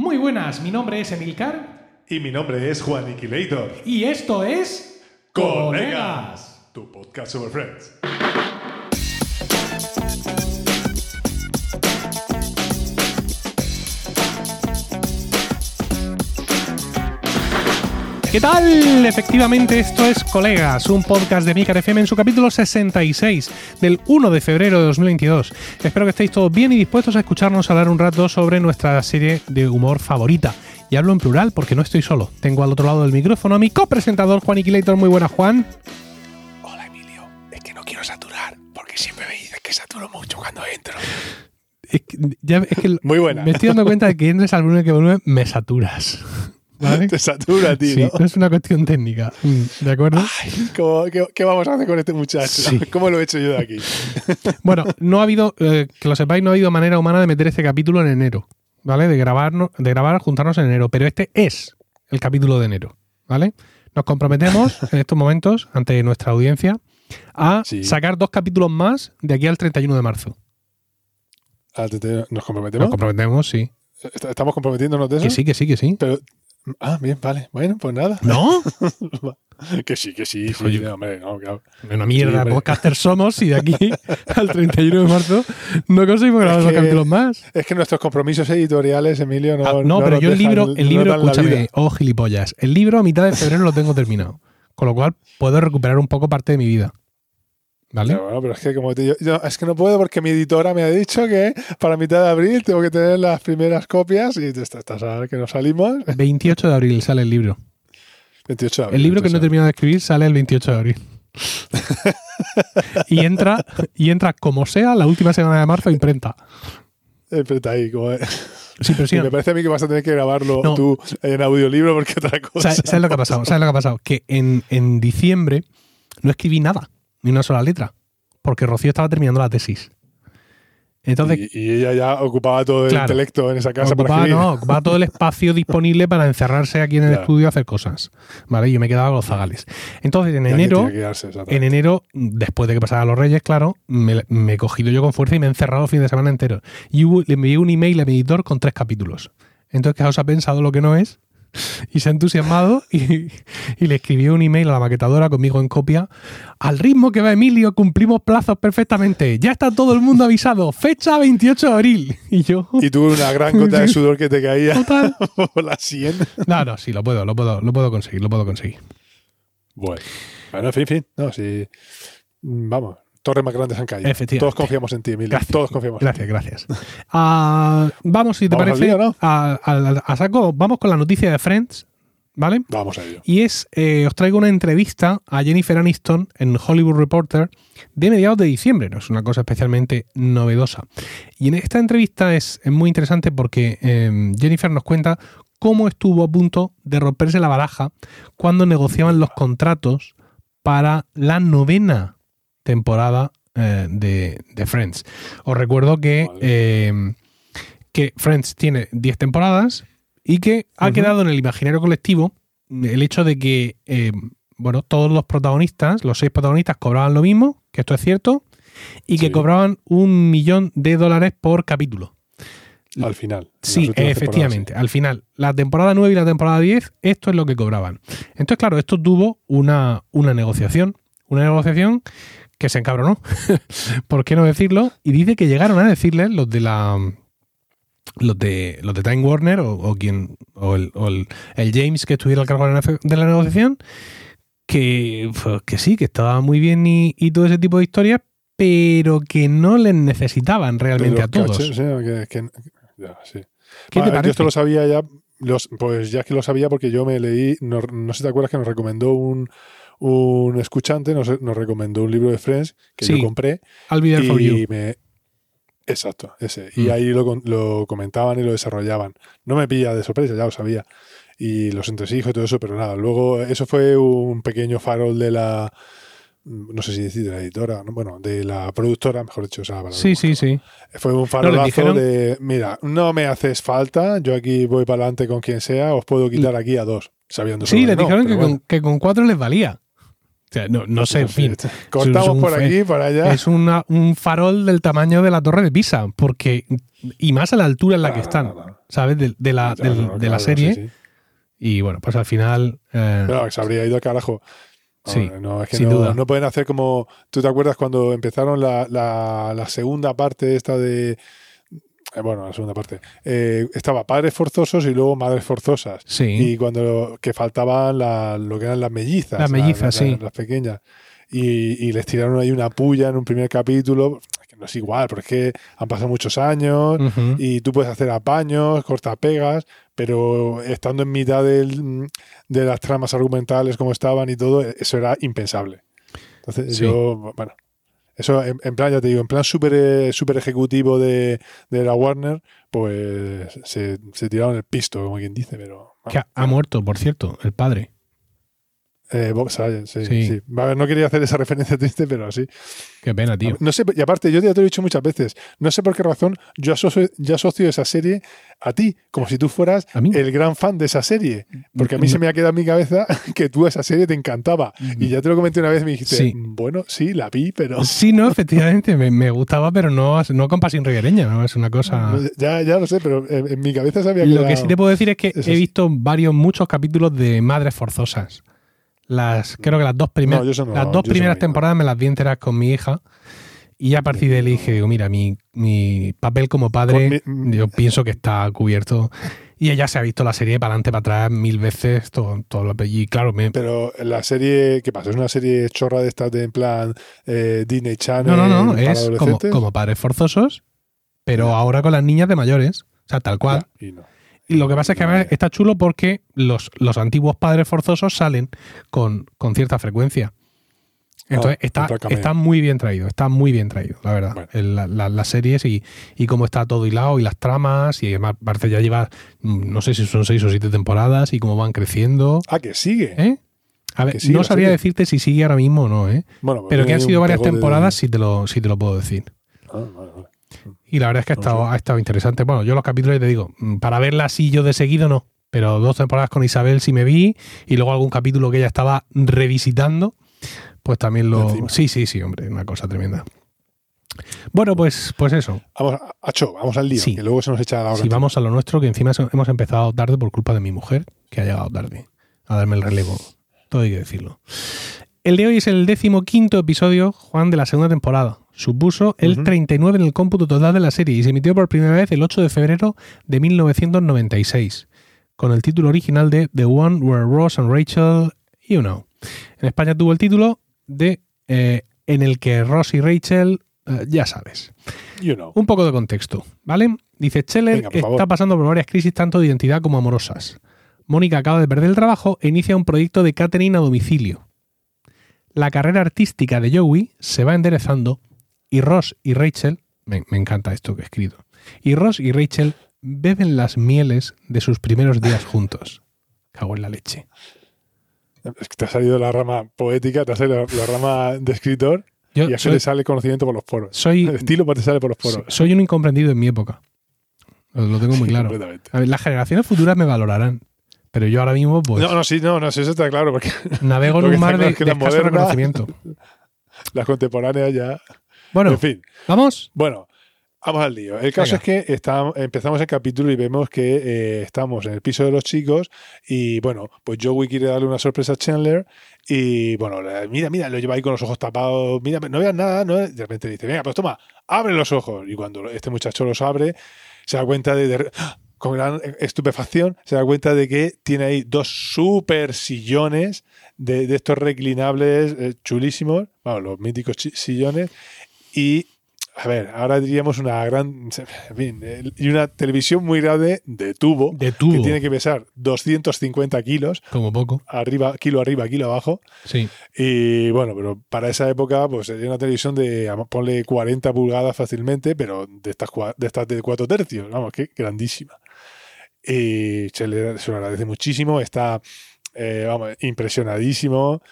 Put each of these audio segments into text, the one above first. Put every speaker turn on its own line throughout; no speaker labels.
Muy buenas, mi nombre es Emilcar
Y mi nombre es Juan Iquilator.
y esto es
Colegas, tu podcast sobre Friends.
¿Qué tal? Efectivamente, esto es Colegas, un podcast de Milcar FM en su capítulo 66 del 1 de febrero de 2022. Espero que estéis todos bien y dispuestos a escucharnos hablar un rato sobre nuestra serie de humor favorita. Y hablo en plural porque no estoy solo. Tengo al otro lado del micrófono a mi copresentador Juan Iquilator. Muy buena, Juan.
Hola Emilio, es que no quiero saturar, porque siempre me dices que saturo mucho cuando entro.
Es que, ya- es que
Muy buena.
me estoy dando cuenta de que entres al volumen que volumen me saturas. ¿Vale?
Te satura, tío.
Sí, no es una cuestión técnica. Mm, ¿De acuerdo?
¿Cómo- qué, qué vamos a hacer con este muchacho?
Sí.
¿Cómo lo he hecho yo de aquí?
Bueno, no ha habido, eh, que lo sepáis, no ha habido manera humana de meter este capítulo en enero, ¿vale? De grabarnos, de grabar, juntarnos en enero, pero este es el capítulo de enero, ¿vale? Nos comprometemos en estos momentos ante nuestra audiencia a
Sí.
sacar dos capítulos más de aquí al 31 de marzo.
Ah, te- te- ¿Nos
Nos
comprometemos?
comprometemos, sí.
¿Est- ¿Estamos comprometiéndonos de eso?
Que sí, que sí, que sí.
Pero, ah, bien, vale. Bueno, pues nada.
¿No?
Que sí, que sí. sí,
Oye.
hombre, no, claro.
Una mierda
Sí,
de
hombre.
podcaster somos y de aquí al 31 de marzo no conseguimos grabar dos capítulos más.
Es que nuestros compromisos editoriales, Emilio, no.
Ah, no, pero
nos
yo el libro,
no
el libro, escúchame, oh gilipollas, el libro a mitad de febrero lo tengo terminado. Con lo cual puedo recuperar un poco parte de mi vida. ¿Vale?
Pero bueno, pero es que como te, yo, yo- es que no puedo porque mi editora me ha dicho que para mitad de abril tengo que tener las primeras copias y estás a ver que nos salimos.
28 de abril sale el libro.
28 de abril.
El libro que no he terminado de escribir sale el 28 de abril. y entra, y entra como sea la última semana de marzo imprenta.
espérate ahí, como-
Sí, pero sí,
y me parece a mí que vas a tener que grabarlo
No.
tú en audiolibro porque otra cosa.
¿Sabes, sabes lo que ha pasado? ¿Sabes lo que ha pasado? Que en, en diciembre no escribí nada, ni una sola letra, porque Rocío estaba terminando la tesis. Entonces,
y, y ella ya ocupaba todo el
Claro.
intelecto en esa casa
ocupaba,
para escribir.
no, ocupaba todo el espacio disponible para encerrarse aquí en el
Claro.
estudio a hacer cosas. ¿Vale? Y yo me quedaba con los zagales. Entonces, en enero,
quedarse,
en enero, después de que pasaran los Reyes, claro, me, me he cogido yo con fuerza y me he encerrado el fin de semana entero. Y hubo- le envié un email a mi editor con tres capítulos. Entonces, que os ha pensado lo que no es y se ha entusiasmado y, y le escribió un email a la maquetadora conmigo en copia. Al ritmo que va Emilio, cumplimos plazos perfectamente. Ya está todo el mundo avisado. Fecha 28 de abril. Y yo.
Y tuve una gran gota de sudor que te caía
Total.
por la sien.
No, no, sí, lo puedo, lo puedo, lo puedo conseguir, lo puedo conseguir.
Bueno, bueno, en fin, fin. No, sí. Mm, Vamos, torres más grandes han caído.
Efectivamente.
Todos confiamos en ti, Emilio.
Gracias.
Todos confiamos en
Gracias, gracias. Ah, vamos, si te
Vamos
parece,
lío, ¿no?
a, a- a saco, vamos con la noticia de Friends, ¿vale?
ti. Vamos a ello.
Y es, eh, os traigo una entrevista a Jennifer Aniston en Hollywood Reporter de mediados de diciembre, no es una cosa especialmente novedosa. Y en esta entrevista es, es muy interesante porque eh, Jennifer nos cuenta cómo estuvo a punto de romperse la baraja cuando negociaban los contratos para la novena temporada eh, de, de Friends. Os recuerdo que,
Vale.
eh, que Friends tiene 10 temporadas y que ha quedado en el imaginario colectivo el hecho de que eh, bueno, todos los protagonistas, los seis protagonistas, cobraban lo mismo, que esto es cierto, y que cobraban un millón de dólares por capítulo.
Al final.
Sí, efectivamente. Al final, la temporada 9 y la temporada 10, esto es lo que cobraban. Entonces, claro, esto tuvo una, una negociación. Una negociación que se encabronó. ¿Por qué no decirlo? Y dice que llegaron a decirle los de la. Los de, los de Time Warner o, o quien o, el, o el- el James que estuviera al cargo de la, negociación que, pues, que sí, que estaba muy bien y, y todo ese tipo de historias, pero que no les necesitaban realmente a todos.
caches, sí, que- que- ya, sí.
¿Qué te
Yo
parece?
esto lo sabía ya. Los, pues ya que lo sabía porque yo me leí, no, no sé si te acuerdas que nos recomendó un, un escuchante, nos, nos recomendó un libro de Friends que
Sí,
yo compré
I'll be there for you.
y me... Exacto, ese. Y
Mm.
ahí lo, lo comentaban y lo desarrollaban. No me pilla de sorpresa, ya lo sabía. Y los entresijos y todo eso, pero nada. Luego, eso fue un pequeño farol de la. No sé si decir de la editora, ¿no? bueno, de la productora, mejor dicho, esa palabra
Sí, sí, sí.
fue un farolazo de, mira, no me haces falta, yo aquí voy para adelante con quien sea, os puedo quitar aquí a dos, sabiendo
Sí, les
no,
dijeron que,
pero
con,
bueno.
que con cuatro les valía. O sea, no, no sé, en fin.
Cortamos
es un
por
fe-
aquí, por allá.
Es una- un farol del tamaño de la torre de Pisa, porque y más a la altura en la que están. ¿sabes? De, de la, de la serie.
sí, sí.
Y bueno, pues al final. eh,
Pero que se habría ido al carajo.
Sí,
no, es que
sin
no,
duda.
no pueden hacer como. ¿Tú te acuerdas cuando empezaron la, la- la segunda parte esta de. Eh, bueno, la segunda parte. Eh, estaba padres forzosos y luego madres forzosas.
sí.
Y cuando que faltaban la- lo que eran las mellizas.
Las mellizas, sí.
Las pequeñas. Y, y les tiraron ahí una puya en un primer capítulo. Que no es igual, porque es que han pasado muchos años y tú puedes hacer apaños, cortapegas, pero estando en mitad del- de las tramas argumentales como estaban y todo, eso era impensable. Entonces
Sí.
yo, bueno, eso en, en plan, ya te digo, en plan súper eh, súper ejecutivo de, de la Warner, pues se, se tiraron el pisto, como quien dice, pero...
Que ha, ha muerto, por cierto, el padre.
Eh, Bob Saget, sí,
Sí.
sí. No quería hacer esa referencia triste, pero sí.
Qué pena, tío.
No sé, y aparte, yo ya te lo he dicho muchas veces, no sé por qué razón yo asocio, yo asocio esa serie a ti, como si tú fueras el gran fan de esa serie. Porque a mí
No.
se me ha quedado en mi cabeza que tú a esa serie te encantaba. Y ya te lo comenté una vez me dijiste,
Sí.
bueno, sí, la vi, pero...
Sí, no, efectivamente, me, me gustaba, pero no, no con pasión riguereña, ¿no? Es una cosa.
Ya, ya lo sé, pero en, en mi cabeza se había
Lo que sí te puedo decir es que he visto varios, muchos capítulos de Madres Forzosas. Las, creo que las dos, primer-
No, no-
las dos primeras temporadas me las vi enteras con mi hija. Y a partir de ahí dije, digo, mira, mi, mi papel como padre,
mi-
yo pienso que está cubierto. Y ella se ha visto la serie para adelante, para atrás, mil veces. Todo, todo lo- y claro, me,
Pero la serie, ¿qué pasa? ¿Es una serie chorra de estas de en plan eh, Disney Channel
no, no, no, es como, como padres forzosos, pero ahora con las niñas de mayores. O sea, tal cual.
Ya, y no.
Y lo que pasa es que a está chulo porque los, los antiguos padres forzosos salen con, con cierta frecuencia. Entonces
Ah,
está,
entra cameo.
está muy bien traído, está muy bien traído, la verdad.
Bueno.
El- la- la- las series y, y cómo está todo hilado y las tramas y además parece ya lleva, mm, no sé si son seis o siete temporadas y cómo van creciendo.
Ah, que sigue.
¿eh? A ver,
Que sigue
no sabría
serie.
decirte si sigue ahora mismo o no, ¿eh?
Bueno,
pero que han sido varias
pegote de-
temporadas sí te, lo, sí te lo puedo decir.
Ah, vale, vale.
Y la verdad es que ha
No
estado,
sé.
ha estado interesante. Bueno, yo los capítulos, te digo, mm, para verla así yo de seguido no. Pero dos temporadas con Isabel sí me vi. Y luego algún capítulo que ella estaba revisitando. Pues también lo.
Encima.
Sí, sí, sí, hombre, una cosa tremenda. Bueno, pues, pues eso.
Vamos, Acho, vamos al lío,
Sí.
que luego se nos echa la hora.
Si vamos a lo nuestro, que encima hemos empezado tarde por culpa de mi mujer, que ha llegado tarde a darme el relevo. Todo hay que decirlo. El de hoy es el décimo quinto episodio, Juan, de la segunda temporada. Supuso el
Ujú.
39 en el cómputo total de la serie y se emitió por primera vez el 8 de febrero de 1996, con el título original de The One Where Ross and Rachel, You Know. En España tuvo el título de eh, En el que Ross y Rachel, eh, ya sabes.
You know.
Un poco de contexto, ¿vale? Dice, Scheller
Venga,
está pasando por varias crisis tanto de identidad como amorosas. Mónica acaba de perder el trabajo e inicia un proyecto de catering a domicilio. La carrera artística de Joey se va enderezando y Ross y Rachel, me, me encanta esto que he escrito, y Ross y Rachel beben las mieles de sus primeros días juntos. Cago en la leche.
Es que te ha salido la rama poética, te ha salido la, la rama de escritor
Yo
y a
soy,
le sale conocimiento por los poros.
soy,
El estilo te sale por los poros.
soy un incomprendido en mi época. Lo, lo tengo muy
Sí,
claro.
completamente.
A ver, las generaciones futuras me valorarán, pero yo ahora mismo pues
No, no, sí, no, no, sí, eso está claro, porque
navego en un mar de, de
la
escaso reconocimiento.
las contemporáneas ya.
Bueno,
En fin,
vamos.
bueno, vamos al lío. El caso
Venga.
es que está- empezamos el capítulo y vemos que eh, estamos en el piso de los chicos y bueno, pues Joey quiere darle una sorpresa a Chandler y bueno, mira, mira, lo lleva ahí con los ojos tapados, mira, no veas nada, ¿no? de repente dice, venga, pues toma, abre los ojos y cuando este muchacho los abre, se da cuenta de, de- con gran estupefacción, se da cuenta de que tiene ahí dos super sillones de, de estos reclinables eh, chulísimos, bueno, los míticos sillones, y a ver, ahora diríamos una gran, en fin, y una televisión muy grande de tubo,
De tubo.
que tiene que pesar 250 kilos,
Como poco.
arriba, kilo arriba, kilo abajo,
Sí.
y bueno, pero para esa época, pues sería una televisión de, ponle 40 pulgadas fácilmente, pero de estas, de estas de 4 tercios, vamos, que grandísima. Y se le se lo agradece muchísimo, está, eh, vamos, impresionadísimo.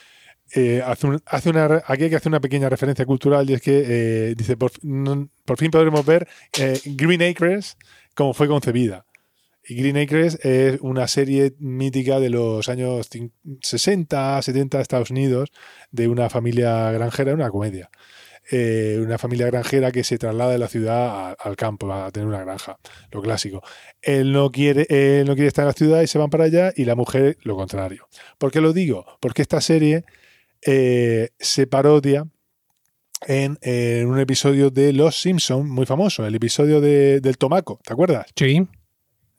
Eh, hace hace una, aquí hay que hacer una pequeña referencia cultural y es que eh, dice, por, fin- podremos ver eh, Green Acres como fue concebida. Y Green Acres es una serie mítica de los años cin- 60, 70 de Estados Unidos, de una familia granjera, una comedia. Una familia granjera que se traslada de la ciudad al campo a tener una granja, lo clásico. Él no quiere, él no quiere estar en la ciudad y se van para allá y la mujer lo contrario. ¿Por qué lo digo? Porque esta serie eh, se parodia en, en un episodio de Los Simpson muy famoso, el episodio de- del tomaco, ¿te acuerdas?
Sí.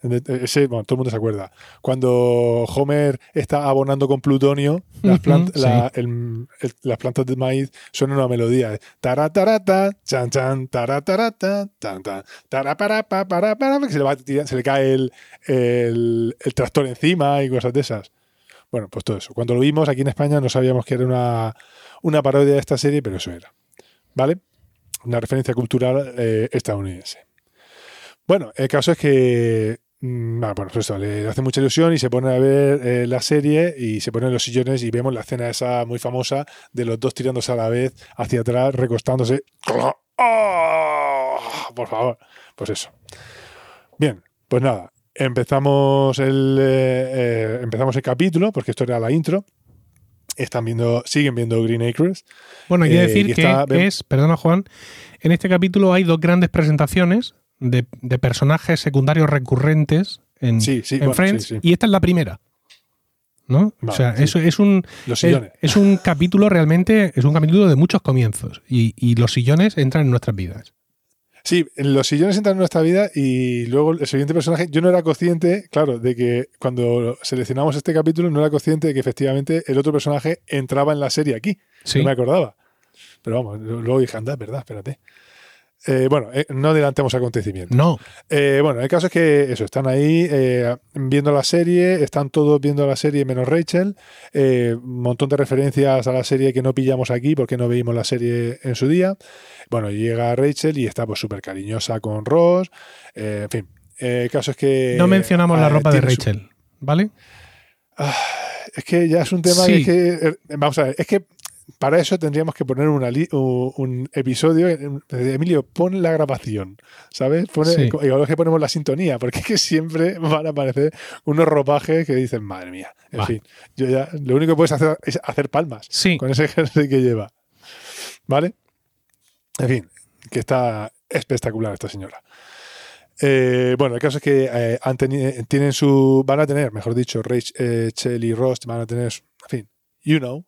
Ese, bueno, todo el mundo se acuerda. Cuando Homer está abonando con plutonio, las, plant-
sí.
la- el- el- las plantas de maíz suenan una melodía. Taratarata, chan chan, taratarata, tan tan, taraparapa, para, para, que se le, va se le cae el, el- el tractor encima y cosas de esas. Bueno, pues todo eso. Cuando lo vimos aquí en España no sabíamos que era una, una parodia de esta serie, pero eso era. ¿Vale? Una referencia cultural eh, estadounidense. Bueno, el caso es que mm, ah, bueno, pues eso, le hace mucha ilusión y se pone a ver eh, la serie y se pone en los sillones y vemos la escena esa muy famosa de los dos tirándose a la vez hacia atrás, recostándose. ¡Oh! Por favor, pues eso. Bien, pues nada, empezamos el, eh, eh, empezamos el capítulo, porque esto era la intro. Están viendo, siguen viendo Green Acres.
Bueno, hay que
Eh,
decir que
está-
es, perdona Juan, en este capítulo hay dos grandes presentaciones de, de personajes secundarios recurrentes en,
Sí, sí,
en
bueno,
Friends
sí, sí.
y esta es la primera. ¿No? o sea,
sí.
eso es un
Los
es, es un capítulo realmente, es un capítulo de muchos comienzos y, y los sillones entran en nuestras vidas.
Sí, los sillones entran en nuestra vida y luego el siguiente personaje, yo no era consciente, claro, de que cuando seleccionamos este capítulo no era consciente de que efectivamente el otro personaje entraba en la serie aquí.
Sí.
No me acordaba. Pero vamos, luego dije, anda, es verdad, espérate. Eh, bueno, eh, no adelantemos acontecimientos.
No,
Eh, bueno, el caso es que eso, están ahí viendo la serie, están todos viendo la serie menos Rachel, un montón de referencias a la serie que no pillamos aquí porque no veíamos la serie en su día. Bueno, llega Rachel y está pues súper cariñosa con Ross, en fin. El caso es que...
no mencionamos la ropa de
su-
Rachel, ¿vale?
es que ya es un tema
Sí.
que, es que, vamos a ver, es que para eso tendríamos que poner una li- un, un episodio. Emilio, pon la grabación, ¿sabes? Pone,
Sí.
Igual que ponemos la sintonía, porque es que siempre van a aparecer unos ropajes que dicen, madre mía. En
Va.
fin, yo ya, lo único que puedes hacer es hacer palmas
Sí.
con ese jersey que lleva. ¿Vale? En fin, que está espectacular esta señora. Eh, bueno, el caso es que eh, han tienen su. Van a tener, mejor dicho, Rachel y Ross van a tener. You know.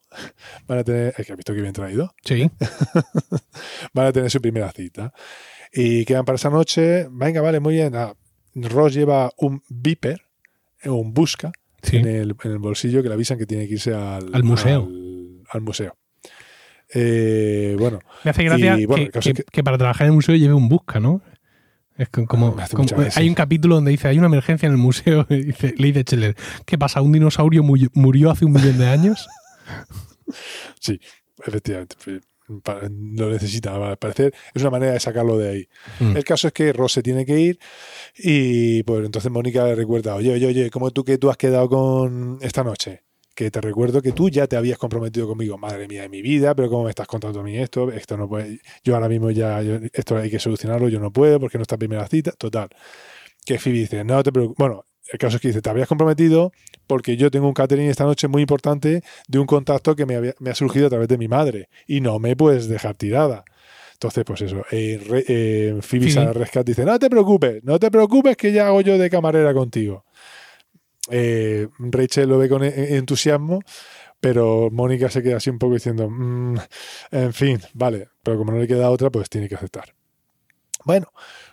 Van a tener. Es que has visto que bien traído.
Sí.
Van a tener su primera cita. Y quedan para esa noche. Venga, vale, muy bien. Ah, Ross lleva un Viper, eh, un Busca,
Sí.
en, el, en el bolsillo que le avisan que tiene que irse al,
Al museo.
Al, al museo. Eh, bueno,
Me hace gracia
Y, bueno,
que, que-
que-
que para trabajar en el museo lleve un busca, ¿no? Es como, hay un capítulo donde dice hay una emergencia en el museo y dice, le dice Scheller, ¿qué pasa? ¿Un dinosaurio murió hace un millón de años?
Sí, efectivamente. Lo necesita, al parecer. Es una manera de sacarlo de ahí.
Mm.
El caso es que Ross se tiene que ir y pues entonces Mónica le recuerda, oye, oye, oye, ¿cómo tú que tú has quedado con esta noche? Que te recuerdo que tú ya te habías comprometido conmigo. Madre mía de mi vida, pero ¿cómo me estás contando a mí esto? Esto no puede... Yo ahora mismo ya, yo- esto hay que solucionarlo, yo no puedo porque no está primera cita. Total. Que Phoebe dice, no te preocupes. Bueno, el caso es que dice, te habías comprometido porque yo tengo un catering esta noche muy importante de un contacto que me, había- me ha surgido a través de mi madre y no me puedes dejar tirada. Entonces, pues eso, eh, re- eh, Phoebe
Sí.
al rescate dice, no te preocupes, no te preocupes que ya hago yo de camarera contigo. Eh, Rachel lo ve con e- entusiasmo, pero Mónica se queda así un poco diciendo, "Mm, en fin, vale, pero como no le queda otra, pues tiene que aceptar. Bueno,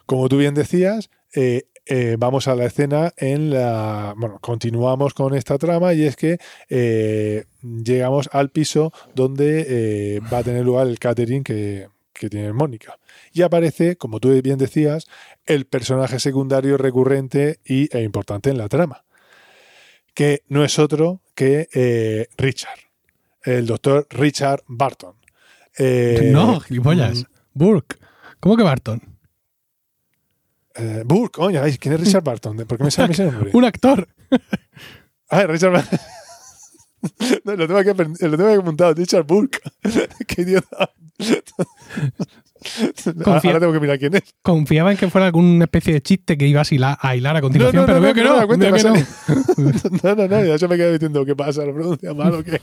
como tú bien decías, eh, eh, vamos a la escena en la... Bueno, continuamos con esta trama y es que eh, llegamos al piso donde eh, va a tener lugar el catering que, que tiene Mónica. Y aparece, como tú bien decías, el personaje secundario recurrente y, e importante en la trama, que no es otro que Richard, el doctor Richard Barton.
No, gilipollas. Burke. ¿Cómo que Barton?
Eh, Burke, coño, ay, ¿quién es Richard Barton? ¿Por qué me sale ese nombre?
Un actor.
Ah, Richard Barton. No, lo tengo apren- lo tengo apuntado, Richard Burke. Qué idiota.
Confía-
Ahora tengo que mirar quién es.
Confiaba en que fuera alguna especie de chiste que ibas a hilar a, hilar a continuación,
No, no,
pero
no,
veo
no,
que
que no cuenta,
veo que no.
No, no, se me queda diciendo qué pasa, lo pronuncia mal o qué.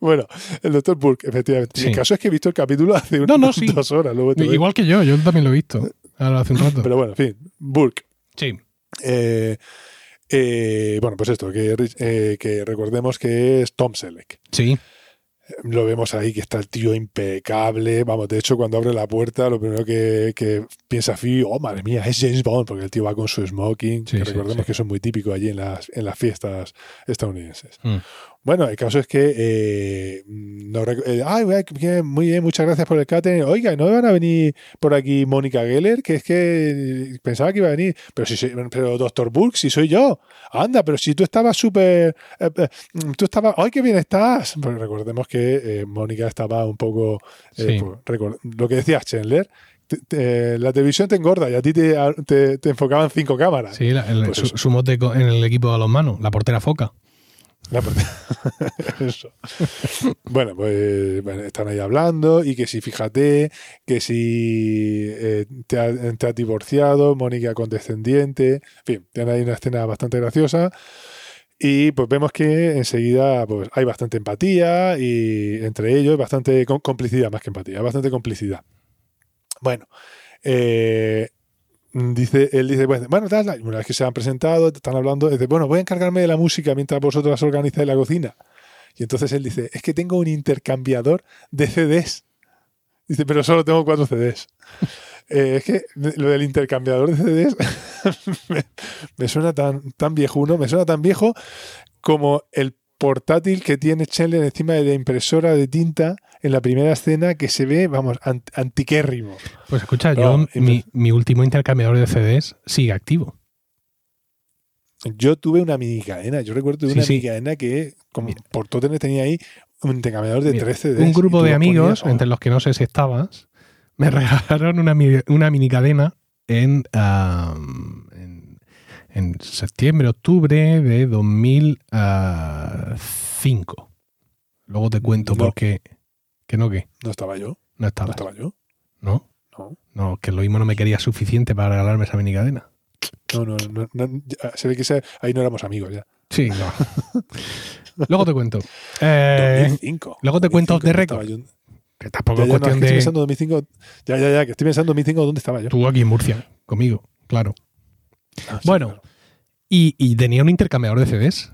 bueno, el doctor Burke, efectivamente.
Sí.
El caso es que he visto el capítulo hace
sí.
dos horas. luego.
Igual que yo, yo también lo he visto. Ahora hace un rato.
Pero bueno, en fin, Burke.
sí.
Eh, eh, bueno, pues esto, que, eh, que recordemos que es Tom Selleck.
Sí.
Lo vemos ahí que está el tío impecable. Vamos, de hecho, cuando abre la puerta, lo primero que, que piensa Phoebe, oh madre mía, es James Bond, porque el tío va con su smoking.
Sí,
que
sí,
recordemos
sí.
que eso es muy típico allí en las, en las fiestas estadounidenses.
Mm.
Bueno, el caso es que. eh, no rec- eh, ay, muy bien, muchas gracias por el catering. Oiga, ¿no van a venir por aquí Mónica Geller? Que es que pensaba que iba a venir. Pero si soy- pero doctor Burke, si soy yo. Anda, pero si tú estabas súper. eh, eh, tú estabas. ¡Ay, qué bien estás! Pues recordemos que eh, Mónica estaba un poco. eh,
Sí.
pues, lo que decías, Chandler. te- te- la televisión te engorda y a ti te, te- enfocaban cinco cámaras.
Sí, la- el-
Pues
su, mote en el equipo de los manos, la portera foca.
Bueno, pues están ahí hablando y que si fíjate, que si eh, te, ha- has divorciado, Mónica condescendiente, en fin, tienen ahí una escena bastante graciosa y pues vemos que enseguida pues hay bastante empatía y entre ellos bastante com- complicidad más que empatía, bastante complicidad. Bueno, eh, Dice, él dice, bueno, una vez que se han presentado, están hablando, dice, bueno, voy a encargarme de la música mientras vosotras organizáis la cocina. Y entonces él dice, es que tengo un intercambiador de CDs. Dice, pero solo tengo cuatro CDs. Eh, es que lo del intercambiador de CDs me, me suena tan, tan viejuno, me suena tan viejo como el portátil que tiene Chandler encima de la impresora de tinta en la primera escena que se ve, vamos, ant- antiquérrimo.
Pues escucha, yo, mi, mi último intercambiador de CDs sigue activo.
Yo tuve una mini cadena. Yo recuerdo
Sí,
una
sí.
mini cadena que, como
Mira.
por todo tenía ahí un intercambiador de
Mira,
13
un grupo de amigos, entre los que no sé si estabas, me regalaron una, una mini cadena en, en, en septiembre, octubre de 2005. Luego te cuento
No.
por qué. Que no, que
No estaba yo.
no
No
estaba.
estaba yo.
¿No?
No.
No, que lo mismo no me quería suficiente para regalarme esa mini cadena.
No, no, no, no, se ve que se- ahí no éramos amigos ya.
Sí, no. Luego te cuento. Eh,
2005.
luego te cuento
2005,
de récord.
estaba yo-
que tampoco
Ya,
es
ya, no, es
cuestión
que estoy pensando 2005. Ya, ya, ya, que estoy pensando 2005 dónde estaba yo.
Tú aquí en Murcia, conmigo, claro.
Ah, sí,
Bueno,
claro.
Y, y tenía un intercambiador de CDs.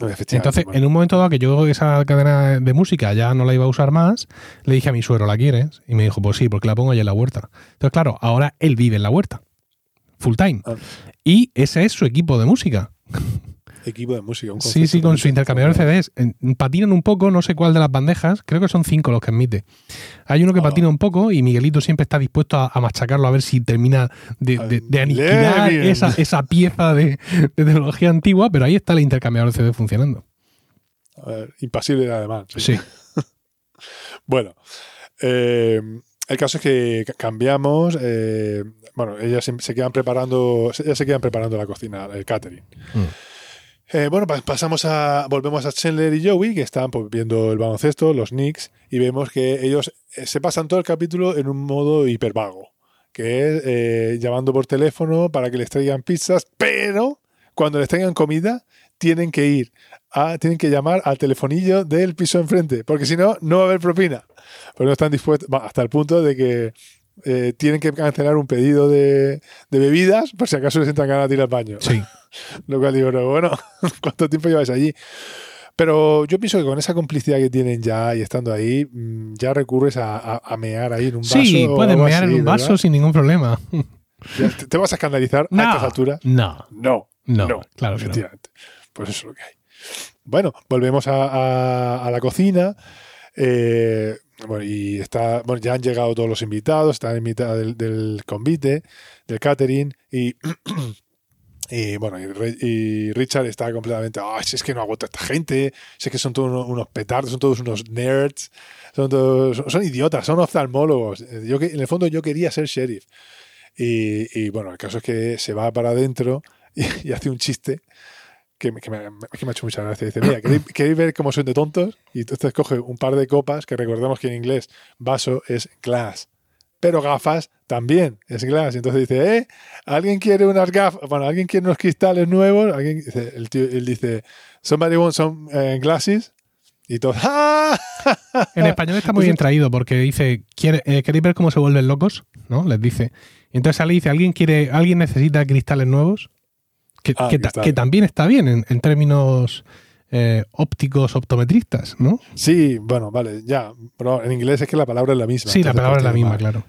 Entonces,
bueno.
en un momento dado que yo esa cadena de música ya no la iba a usar más, le dije a mi suegro, ¿la quieres? Y me dijo, pues sí, porque la pongo allá en la huerta. Entonces, claro, ahora él vive en la huerta. Full time.
Ah.
Y ese es su equipo de música.
Equipo de música. un
Sí, sí, con su intercambiador de CDs. Patinan un poco, no sé cuál de las bandejas, creo que son cinco los que admite. Hay uno que
Ah.
patina un poco y Miguelito siempre está dispuesto a, a machacarlo a ver si termina de, de- de aniquilar esa, esa pieza de, de tecnología antigua, pero ahí está el intercambiador de CDs funcionando.
A ver, impasible además. sí.
Sí.
Bueno, eh, el caso es que ca- cambiamos. eh, bueno, ellas se, se quedan preparando, ellas se quedan preparando la cocina, el catering.
Mm.
Eh, bueno, pa- pasamos a, volvemos a Chandler y Joey, que están pues, viendo el baloncesto, los Knicks, y vemos que ellos eh, se pasan todo el capítulo en un modo hipervago, que es eh, llamando por teléfono para que les traigan pizzas, pero cuando les traigan comida tienen que ir, a, tienen que llamar al telefonillo del piso enfrente, porque si no, no va a haber propina. Pero no están dispuestos, hasta el punto de que eh, tienen que cancelar un pedido de, de bebidas por si acaso les entran ganas de ir al baño.
Sí.
Lo cual digo, pero bueno, ¿cuánto tiempo lleváis allí? Pero yo pienso que con esa complicidad que tienen ya y estando ahí, mm, ya recurres a, a- a mear ahí en un vaso.
Sí, puedes mear en
así,
un vaso
¿verdad?
sin ningún problema.
Ya ¿Te, te vas a escandalizar a estas alturas?
No,
No,
no,
no,
claro que no.
efectivamente. Pues eso es lo que hay. Bueno, volvemos a, a- a la cocina. eh, bueno, y está, bueno, ya han llegado todos los invitados, están en mitad del, del convite, del catering, y, y bueno, y, Richard está completamente, "Ay, si es que no aguanto a esta gente, si es que son todos unos, petardos, son todos unos nerds, son todos, son, idiotas, son oftalmólogos. Yo en el fondo yo quería ser sheriff. Y, y, bueno, el caso es que se va para adentro y, y hace un chiste que, me- que me, que me ha hecho mucha gracia. Dice, mira, ¿queréis, queréis ver cómo son de tontos? Y entonces coge un par de copas, que recordemos que en inglés vaso es glass, pero gafas también es glass. Y entonces dice, ¿eh? ¿Alguien quiere unas gafas? Bueno, ¿alguien quiere unos cristales nuevos? ¿Alguien? El tío, él dice, somebody wants some eh, glasses? Y todos, ¡ah!
En español está muy bien traído porque dice, ¿quiere- eh, ¿queréis ver cómo se vuelven locos? ¿No? Les dice. Y entonces sale y dice, ¿alguien quiere, alguien necesita cristales nuevos? Que,
Ah,
que que también está bien en, en términos eh, ópticos optometristas, ¿no?
Sí, bueno, vale, ya. Pero en inglés es que la palabra es la misma.
Sí, la palabra es la misma,
mal.
claro.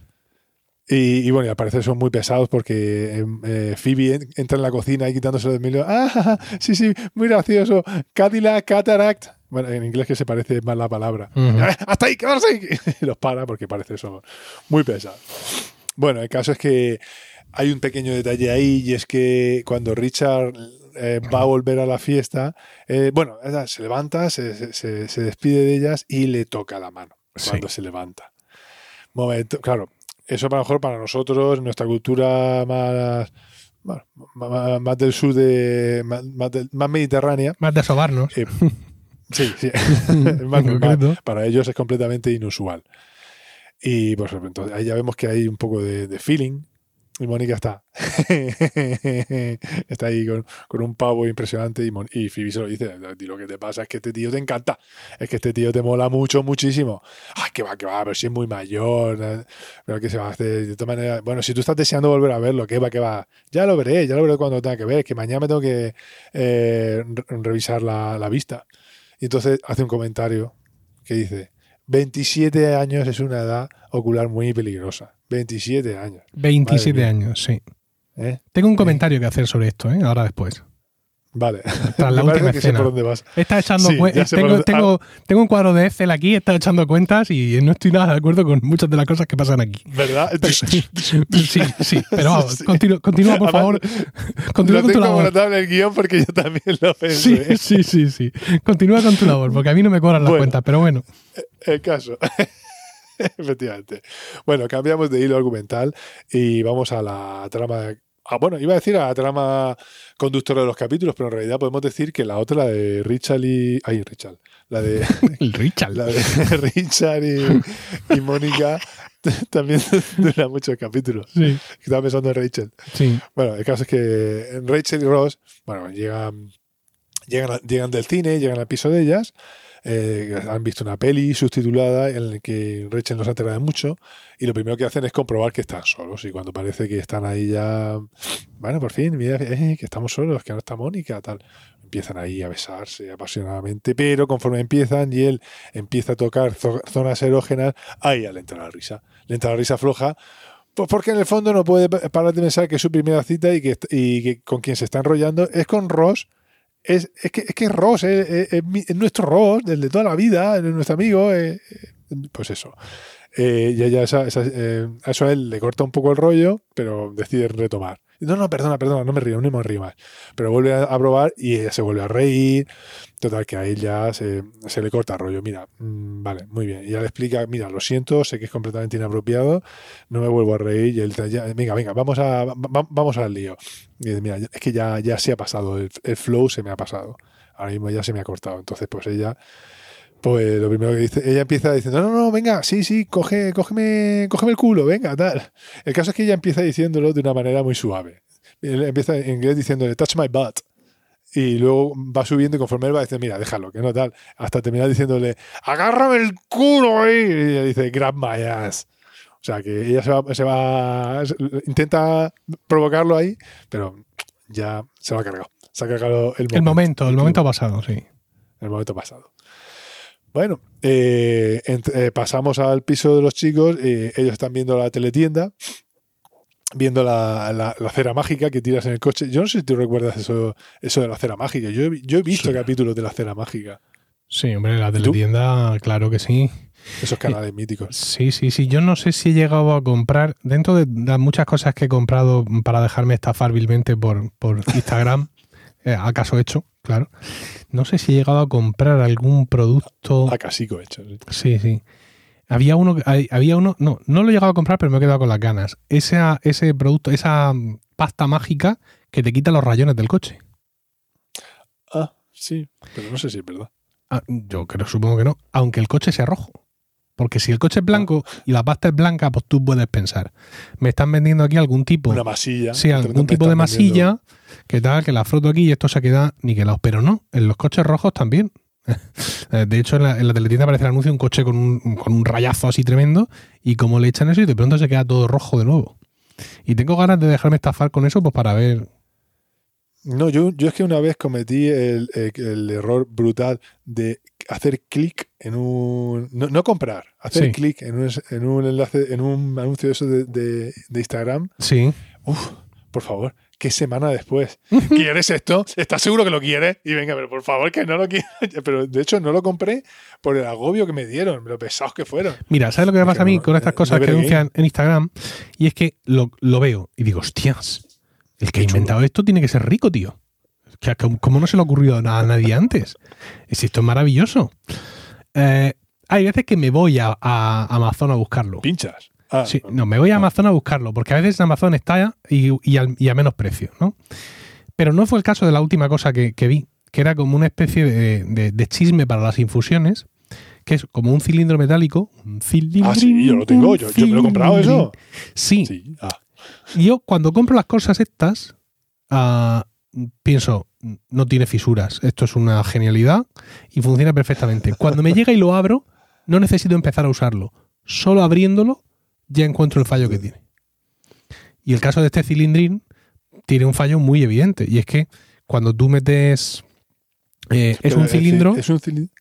Y, y bueno, y al parecer son muy pesados porque em, eh, Phoebe en- entra en la cocina y quitándose de Emilio. ¡Ah! Sí, sí, muy gracioso. Cadillac, Cataract. Bueno, en inglés que se parece más la palabra.
Ujú.
¡Hasta ahí, quedarse ahí! Y los para porque parece eso muy pesado. Bueno, el caso es que hay un pequeño detalle ahí y es que cuando Richard eh, va a volver a la fiesta, eh, bueno, se levanta, se, se- se- se despide de ellas y le toca la mano
Sí.
cuando se levanta. Momento, claro, eso a lo mejor para nosotros, nuestra cultura más, bueno, más, más del sur, de, más, más mediterránea,
Más de sobarnos.
eh, sí, sí, más normal. Para ellos es completamente inusual. Y pues entonces ahí ya vemos que hay un poco de, de feeling. Y Mónica está. está ahí con, un pavo impresionante. Y, Mon- y Phoebe se lo dice: "Di lo que te pasa es que este tío te encanta. Es que este tío te mola mucho, muchísimo. Ay, que va, que va, pero si es muy mayor. eh, Pero que se va a hacer. De todas maneras, bueno, si tú estás deseando volver a verlo, que va, que va. Ya lo veré, ya lo veré cuando tenga que ver. Que mañana me tengo que eh, re- revisar la, la vista. Y entonces hace un comentario que dice: 27 años es una edad ocular muy peligrosa. 27 años.
27
mía.
años, sí.
¿eh?
Tengo un comentario que hacer sobre esto, ¿eh? ahora después.
Vale.
Tras la última
que sé
escena.
por dónde vas.
Está echando
Sí, por
tengo,
dónde-
tengo, tengo un cuadro de Excel aquí, está echando cuentas y no estoy nada de acuerdo con muchas de las cosas que pasan aquí.
¿Verdad?
Sí, sí, pero vamos,
Sí.
continúa, continúa, por
Además,
favor. Continúa con tu
tengo
labor.
en el guion porque yo también lo
Sí,
pensé.
sí, sí, sí. Continúa con tu labor, porque a mí no me cobran las
Bueno.
cuentas, pero bueno.
El caso. Efectivamente. Bueno, cambiamos de hilo argumental y vamos a la trama. Ah, bueno, iba a decir a la trama conductora de los capítulos, pero en realidad podemos decir que la otra, la de Richard y. Ay, Richard. La de,
El Richard.
la de Richard y, y Mónica también dura muchos capítulos.
Sí,
Estaba pensando en Rachel.
sí.
Bueno, el caso es que Rachel y Ross, bueno, llegan, llegan, llegan del cine, llegan al piso de ellas, eh, han visto una peli subtitulada en la que Rachel no se entera de mucho y lo primero que hacen es comprobar que están solos y cuando parece que están ahí ya, bueno, por fin, mira, eh, que estamos solos, que no está Mónica, tal. Empiezan ahí a besarse apasionadamente, pero conforme empiezan y él empieza a tocar zo- zonas erógenas, ahí ya le entra la risa. Le entra la risa floja, pues porque en el fondo no puede parar de pensar que es su primera cita y que, y que con quien se está enrollando es con Ross. Es, es, que, es que Ross es, es- es nuestro Ross, el de toda la vida, es nuestro amigo. eh, eh, pues eso. Eh, y ella esa- esa- eh, a eso a él le corta un poco el rollo, pero decide retomar. No, no, perdona, perdona, no me río, no me río más. Pero vuelve a, probar y ella se vuelve a reír. Total, que a él ya se, se le corta el rollo. Mira, mm, vale, muy bien. Y ya le explica, mira, lo siento, sé que es completamente inapropiado, no me vuelvo a reír. Y él, ya, venga, venga, vamos, a, va- va- vamos al lío. Y dice, mira, es que ya, ya se ha pasado, el, el flow se me ha pasado. Ahora mismo ya se me ha cortado. Entonces, pues ella, pues lo primero que dice, ella empieza diciendo, no, no, no, venga, sí, sí, coge, cógeme, cógeme el culo, venga, tal. El caso es que ella empieza diciéndolo de una manera muy suave. Él empieza en inglés diciéndole, touch my butt. Y luego va subiendo y conforme él va diciendo, mira, déjalo, que no tal. Hasta terminar diciéndole, agárrame el culo ahí. Y ella dice, grab my ass. O sea, que ella se va, se va, intenta provocarlo ahí, pero ya se lo ha cargado. Se ha cargado el momento.
El momento, el momento pasado, sí.
El momento pasado. Bueno, eh, eh, pasamos al piso de los chicos. eh, ellos están viendo la teletienda, viendo la, la- la cera mágica que tiras en el coche. Yo no sé si tú recuerdas eso, eso de la cera mágica. Yo, yo he visto
Sí.
capítulos de la cera mágica,
Sí, hombre, la teletienda, claro que sí.
esos canales míticos.
Sí, sí, sí. Yo no sé si he llegado a comprar, dentro de las muchas cosas que he comprado para dejarme estafar vilmente por, por Instagram, eh, acaso hecho, claro. No sé si he llegado a comprar algún producto.
A casico hecho. sí.
Sí, sí. Había uno, había uno, no, no lo he llegado a comprar, pero me he quedado con las ganas. Esa, ese producto, esa pasta mágica que te quita los rayones del coche.
Ah, sí, pero no sé si es verdad.
Ah, yo creo, supongo que no, aunque el coche sea rojo. Porque si el coche es blanco y la pasta es blanca, pues tú puedes pensar, me están vendiendo aquí algún tipo,
Una masilla.
sí, algún tipo de
están vendiendo-
masilla, que tal, que la froto aquí y esto se queda niquelado. Pero no, en los coches rojos también. De hecho, en la, en la teletienda aparece el anuncio de un coche con un, con un rayazo así tremendo y como le echan eso y de pronto se queda todo rojo de nuevo. Y tengo ganas de dejarme estafar con eso pues para ver.
No, yo, yo es que una vez cometí el, el- el error brutal de hacer clic en un. No, no comprar, hacer
Sí.
clic en un, en un enlace, en un anuncio de eso de, de- de Instagram.
Sí.
Uf, por favor, ¿qué semana después? ¿Quieres esto? ¿Estás seguro que lo quieres? Y venga, pero por favor, que no lo quiero. Pero de hecho, no lo compré por el agobio que me dieron, lo pesados que fueron.
Mira, ¿sabes lo que me pasa a mí
no-
con estas
eh,
cosas que anuncian en Instagram? Y es que lo, lo veo y digo, hostias, el que ha inventado esto tiene que ser rico, tío. ¿Cómo no se le ha ocurrido a nadie antes? Es esto es maravilloso. Eh, hay veces que me voy a, a Amazon a buscarlo.
Pinchas. Ah,
Sí, no, me voy a Amazon a buscarlo, porque a veces Amazon está y, y al- y a menos precio, ¿no? Pero no fue el caso de la última cosa que, que vi, que era como una especie de, de- de chisme para las infusiones, que es como un cilindro metálico. Un cilindro.
Ah, sí, yo lo tengo, yo, yo me lo he comprado eso.
Sí,
Sí. Ah,
yo cuando compro las cosas estas, ah, pienso, no tiene fisuras, esto es una genialidad y funciona perfectamente. Cuando me llega y lo abro, no necesito empezar a usarlo. Solo abriéndolo ya encuentro el fallo que tiene. Y el caso de este cilindrín tiene un fallo muy evidente y es que cuando tú metes... eh, es un cilindro,
Es un cilindro.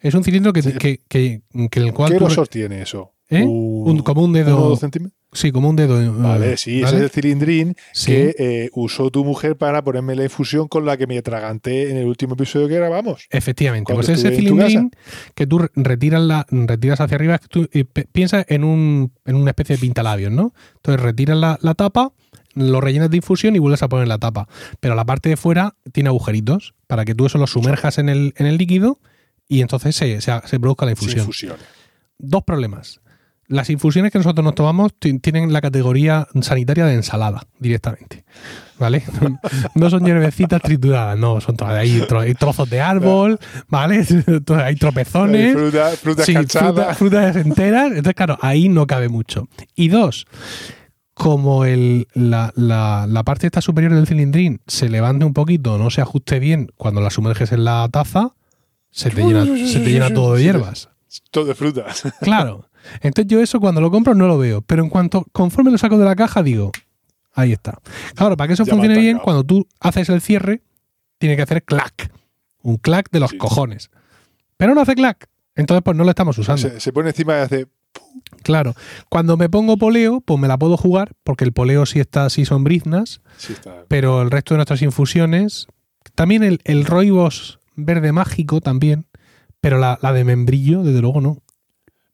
es un cilindro que,
Sí.
que, que- que el cual
¿Qué grosor tiene eso?
¿Eh?
Un-
un- como un
¿Uno o
dedo,
dos centímetros?
Sí, como un dedo. eh,
Vale, sí, ese es el cilindrín
Sí.
que eh, usó tu mujer para ponerme la infusión con la que me atraganté en el último episodio que grabamos.
Efectivamente, pues ese cilindrín que tú re- retiras, la, retiras hacia arriba, tú eh, piensas en, un, en una especie de pintalabios, ¿no? Entonces retiras la, la tapa, lo rellenas de infusión y vuelves a poner la tapa. Pero la parte de fuera tiene agujeritos para que tú eso lo sumerjas en el, en el líquido y entonces se, se, se produzca la infusión. Dos problemas. Las infusiones que nosotros nos tomamos ti- tienen la categoría sanitaria de ensalada directamente. ¿Vale? No son hierbecitas trituradas, no, son hay, tro- hay trozos de árbol, ¿vale? Hay
Hay
tropezones.
fruta, frutas
Sí, fruta- frutas enteras. Entonces, claro, ahí no cabe mucho. Y dos, como el, la, la- la parte esta superior del cilindrín se levante un poquito, no se ajuste bien cuando la sumerges en la taza, se te llena, se te llena todo de hierbas.
Todo de frutas.
Claro. Entonces yo eso cuando lo compro no lo veo. Pero en cuanto, conforme lo saco de la caja, digo, ahí está. Claro, para que eso
Ya
funcione bien, cuando tú haces el cierre, tiene que hacer clac. Un clac de los
Sí.
cojones. Pero no hace clac. Entonces, pues no lo estamos usando.
Se, se pone encima y hace.
Claro. Cuando me pongo poleo, pues me la puedo jugar, porque el poleo sí está así son briznas,
Sí, está.
pero el resto de nuestras infusiones, también el, el roibos verde mágico también, pero la, la de membrillo, desde luego no.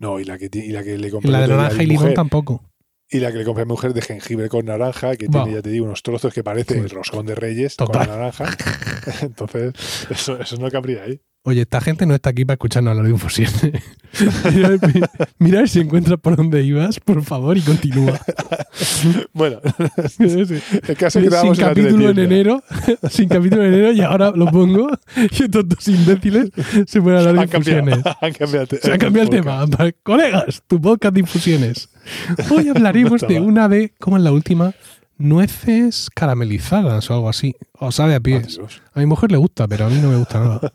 No, y la que, y la que le
Y
compré
la de naranja y limón tampoco.
Y la que le compré a mi mujer de jengibre con naranja, que
Wow.
tiene, ya te digo, unos trozos que parece
Sí.
el roscón de Reyes
Total.
con naranja. Entonces, eso, eso no cabría ahí.
Oye, esta gente no está aquí para escucharnos hablar de infusiones. mira, mira si encuentras por dónde ibas, por favor, y continúa.
Bueno,
Sí.
el caso es
sin
que la
capítulo en enero, sin capítulo en enero, y ahora lo pongo, y estos dos imbéciles se pueden hablar de infusiones.
han cambiado
Se ha cambiado el tema. Colegas, tu podcast de infusiones. Hoy hablaremos
No
de una de, ¿cómo es la última? Nueces caramelizadas o algo así. O sabe a pies.
Adiós.
A mi mujer le gusta, pero a mí no me gusta nada.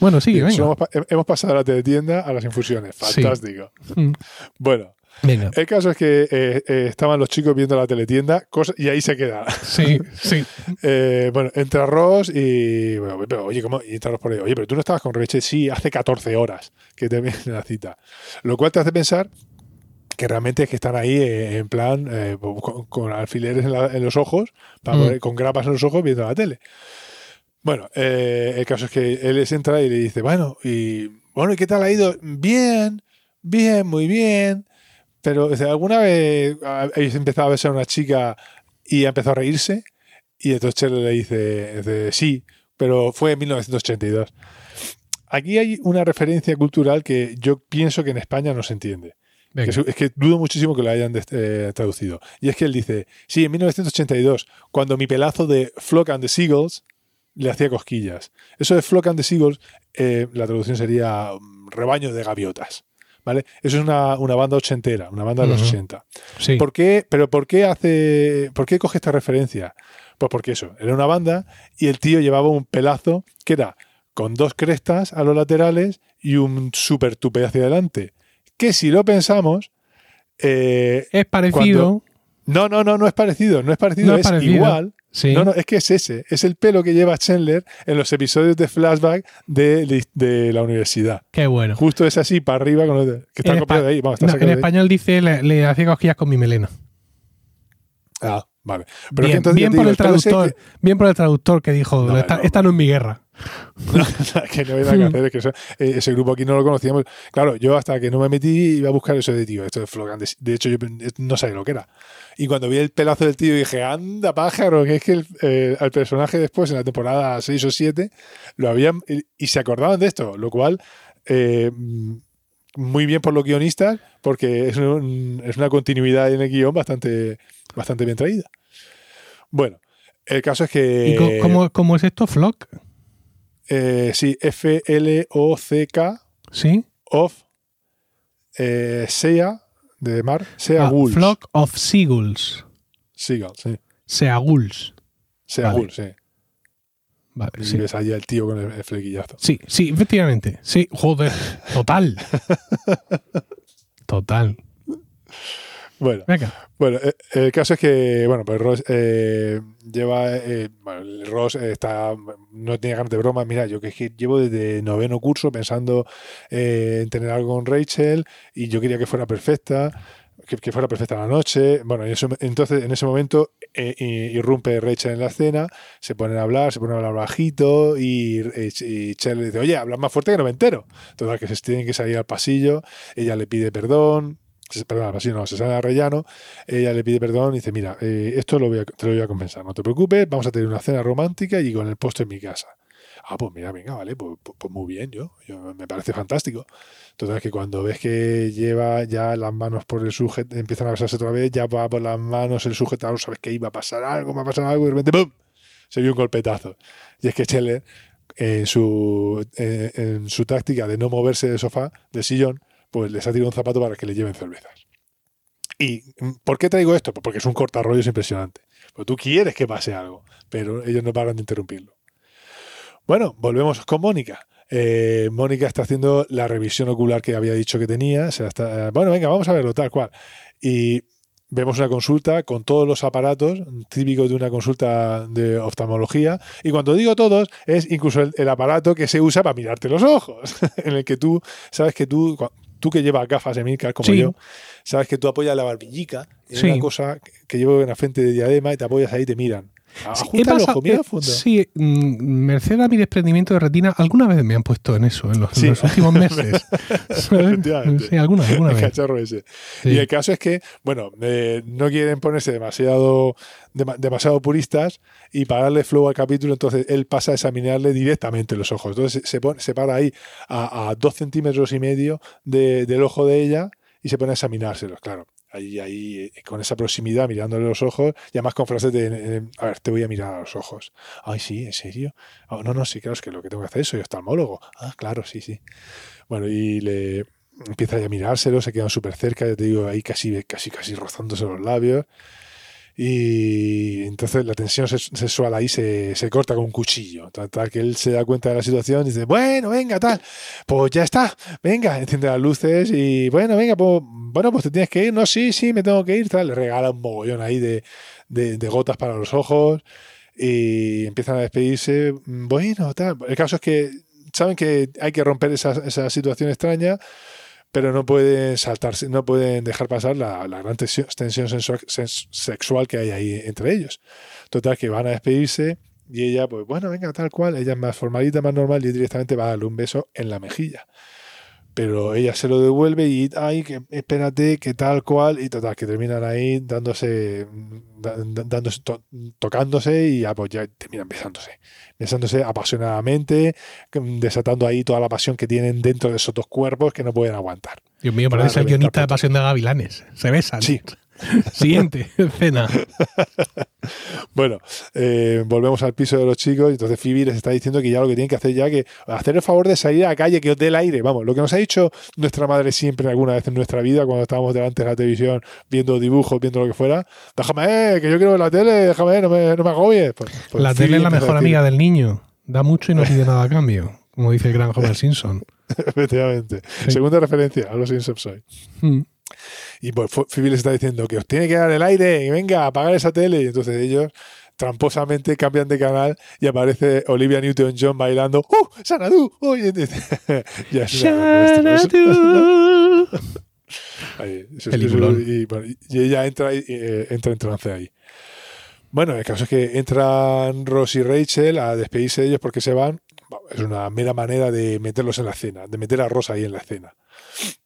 Bueno, sí, venga.
hemos, hemos pasado de la teletienda a las infusiones.
Sí.
Fantástico.
Mm,
Bueno,
Venga.
el caso es que eh, eh, estaban los chicos viendo la teletienda cosa- y ahí se queda.
Sí, sí.
Eh, bueno, entra Ross y. Bueno, pero, oye, ¿cómo? Y entra Ross por ahí. Oye, pero tú no estabas con Rebeche. Sí, hace 14 horas que te viene la cita. Lo cual te hace pensar que realmente es que están ahí eh, en plan eh, con, con alfileres en, la- en los ojos, para
Mm.
poder- con grapas en los ojos viendo la tele. Bueno, eh, el caso es que él les entra y le dice, bueno, y bueno, ¿y qué tal ha ido? Bien, bien, muy bien. Pero o sea, ¿alguna vez habéis empezado a besar a una chica y ha empezado a reírse? Y entonces Chelo le dice, dice, sí, pero fue en 1982. Aquí hay una referencia cultural que yo pienso que en España no se entiende. Que es, es que dudo muchísimo que lo hayan eh, traducido. Y es que él dice, sí, en 1982, cuando mi pelazo de Flock and the Seagulls le hacía cosquillas. Eso de Flock and the Seagulls, eh, la traducción sería mm, rebaño de gaviotas. ¿Vale? Eso es una, una banda ochentera, una banda de los
Ujú.
80.
Sí.
¿Por qué? ¿Pero por qué hace. ¿Por qué coge esta referencia? Pues porque eso, era una banda y el tío llevaba un pelazo que era con dos crestas a los laterales y un super tupe hacia adelante. Que si lo pensamos. eh,
es parecido.
no, no, no, no es parecido, no es parecido,
No es
es,
parecido.
igual.
Sí.
No, no, es que es ese, es el pelo que lleva Chandler en los episodios de flashback de, de la universidad.
Qué bueno.
Justo es así, para arriba, con lo de- que está
En
copiado de ahí. Vamos,
no, en español dice le, le hacía cosquillas con mi melena.
Ah, vale. Pero que
bien
entonces
bien por
digo,
el traductor. Bien por el traductor que dijo,
No,
esta,
no.
esta no es mi guerra.
que no hay nada que hacer, es que eso- eh, ese grupo aquí no lo conocíamos. Claro, yo hasta que no me metí iba a buscar eso de tío, esto de Flogan. De, hecho, yo no sabía lo que era. Y cuando vi el pelazo del tío dije, anda pájaro, que es que el, eh, al personaje después, en la temporada 6 o 7, lo habían. Y, se acordaban de esto, lo cual. eh, muy bien por los guionistas, porque es, un- es una continuidad en el guion bastante, bastante bien traída. Bueno, el caso es que.
¿Y co- cómo, cómo es esto? ¿Flock?
Eh, sí, F-L-O-C-K,
¿Sí?
of eh, Sea, de mar, Sea
Ah,
Gulls.
Flock of Seagulls.
Seagulls, sí.
Seagulls.
Sea
Vale.
Gulls, sí.
Vale,
Y
sí.
ves allí al tío con el, el flequillazo.
Sí, sí, efectivamente. Sí, joder. Total. Total.
Bueno,
Venga.
bueno eh, el caso es que, bueno, pues Ross eh, lleva, eh, bueno, Ross está, no tiene ganas de broma. Mira, yo que, es que llevo desde noveno curso pensando eh, en tener algo con Rachel y yo quería que fuera perfecta, que, que fuera perfecta la noche. Bueno, y eso- entonces en ese momento eh, irrumpe Rachel en la escena, se ponen a hablar, se ponen a hablar bajito y, y, le dice, oye, habla más fuerte que no me entero. Total, que se tienen que salir al pasillo, ella le pide perdón. Perdón, pasillo no, se sale a rellano, ella le pide perdón y dice, mira, eh, esto lo voy a- te lo voy a compensar, no te preocupes, vamos a tener una cena romántica y con el postre en mi casa. Ah, pues mira, venga, vale, pues, pues- pues muy bien, yo, me parece fantástico. Total, que cuando ves que lleva ya las manos por el sujeto, empiezan a besarse otra vez, ya va por las manos el sujetador, sabes que iba a pasar algo, va a pasar algo, y de repente ¡pum! se vio un golpetazo. Y es que Scheller, en su, eh, en su táctica de no moverse del sofá, del sillón, pues les ha tirado un zapato para que le lleven cervezas. ¿Y mm, por qué traigo esto? Pues porque es un cortarrollos impresionante. Pues tú quieres que pase algo, pero ellos no paran de interrumpirlo. Bueno, volvemos con Mónica. Eh, Mónica está haciendo la revisión ocular que había dicho que tenía. Está- bueno, venga, vamos a verlo tal cual. Y vemos una consulta con todos los aparatos típicos de una consulta de oftalmología. Y cuando digo todos, es incluso el, aparato que se usa para mirarte los ojos, en el que tú sabes que tú, tú que llevas gafas de Milcar como
Sí.
yo, sabes que tú apoyas la barbillica en
Sí.
una cosa que- que llevo en la frente de diadema y te apoyas ahí y te miran.
Sí,
Ajusta
he
el
pasado-
ojo, mira
eh,
fondo.
sí, mm, merced a mi desprendimiento de retina, alguna vez me han puesto en eso, en los, en
Sí.
los últimos meses. Sí, alguna, alguna
el
vez.
cacharro ese.
Sí.
Y el caso es que, bueno, eh, no quieren ponerse demasiado, dema- demasiado puristas y para darle flow al capítulo, entonces él pasa a examinarle directamente los ojos. Entonces se, pone, se para ahí a, a dos centímetros y medio de- del ojo de ella y se pone a examinárselos, claro. Ahí, ahí, eh, con esa proximidad, mirándole los ojos, y además con frases de, eh, a ver, te voy a mirar a los ojos. Ay, sí, ¿en serio? "Ah, no, no, sí, claro, es que lo que tengo que hacer es soy oftalmólogo. Ah, claro, sí, sí. Bueno, y le empieza ya a mirárselo, se quedan súper cerca, ya te digo, ahí casi, casi, casi rozándose los labios. Y entonces la tensión sexual ahí se, se corta con un cuchillo. Tal, que él se da cuenta de la situación y dice, bueno, venga, tal, pues ya está, venga, enciende las luces y bueno, venga, pues, bueno, pues te tienes que ir, no, sí, sí, me tengo que ir, tal, le regala un mogollón ahí de, de- de gotas para los ojos y empiezan a despedirse, bueno, tal. El caso es que saben que hay que romper esa, esa situación extraña, pero no pueden saltarse, no pueden dejar pasar la, la gran tensión, tensión sensua- sens- sexual que hay ahí entre ellos. Total, que van a despedirse y ella, pues bueno, venga, tal cual, ella es más formalita, más normal y directamente va a darle un beso en la mejilla. Pero ella se lo devuelve y, ay, que espérate, que tal cual, y total, que terminan ahí dándose, da- dándose to- tocándose y pues ya terminan besándose. Besándose apasionadamente, desatando ahí toda la pasión que tienen dentro de esos dos cuerpos que no pueden aguantar.
Dios mío, parece el guionista de. Pasión de Gavilanes. Se besan.
Sí,
Siguiente escena.
Bueno, eh, volvemos al piso de los chicos y entonces Phoebe les está diciendo que ya lo que tienen que hacer ya que hacer el favor de salir a la calle, que os dé el aire. Vamos, lo que nos ha dicho nuestra madre siempre alguna vez en nuestra vida cuando estábamos delante de la televisión viendo dibujos, viendo lo que fuera. Déjame, eh, que yo quiero ver la tele, déjame, no me, no me agobies. Pues- pues
la
Phoebe
tele es la mejor amiga del niño. Da mucho y no pide nada a cambio, como dice el gran Homer Simpson.
Efectivamente.
Sí.
Segunda referencia a los Simpsons hoy.
Mm.
Y pues Phoebe les está diciendo que os tiene que dar el aire, y venga, apagar esa tele. Y entonces ellos tramposamente cambian de canal y aparece Olivia Newton-John bailando ¡Uh! ¡Sanadu! ¡Oh! Ya es. Ahí, eso-
Peliculón.
eso- y, ella entra, y, eh, entra en trance ahí. Bueno, el caso es que entran Ross y Rachel a despedirse de ellos porque se van. Es una mera manera de meterlos en la escena, de meter a Ross ahí en la escena.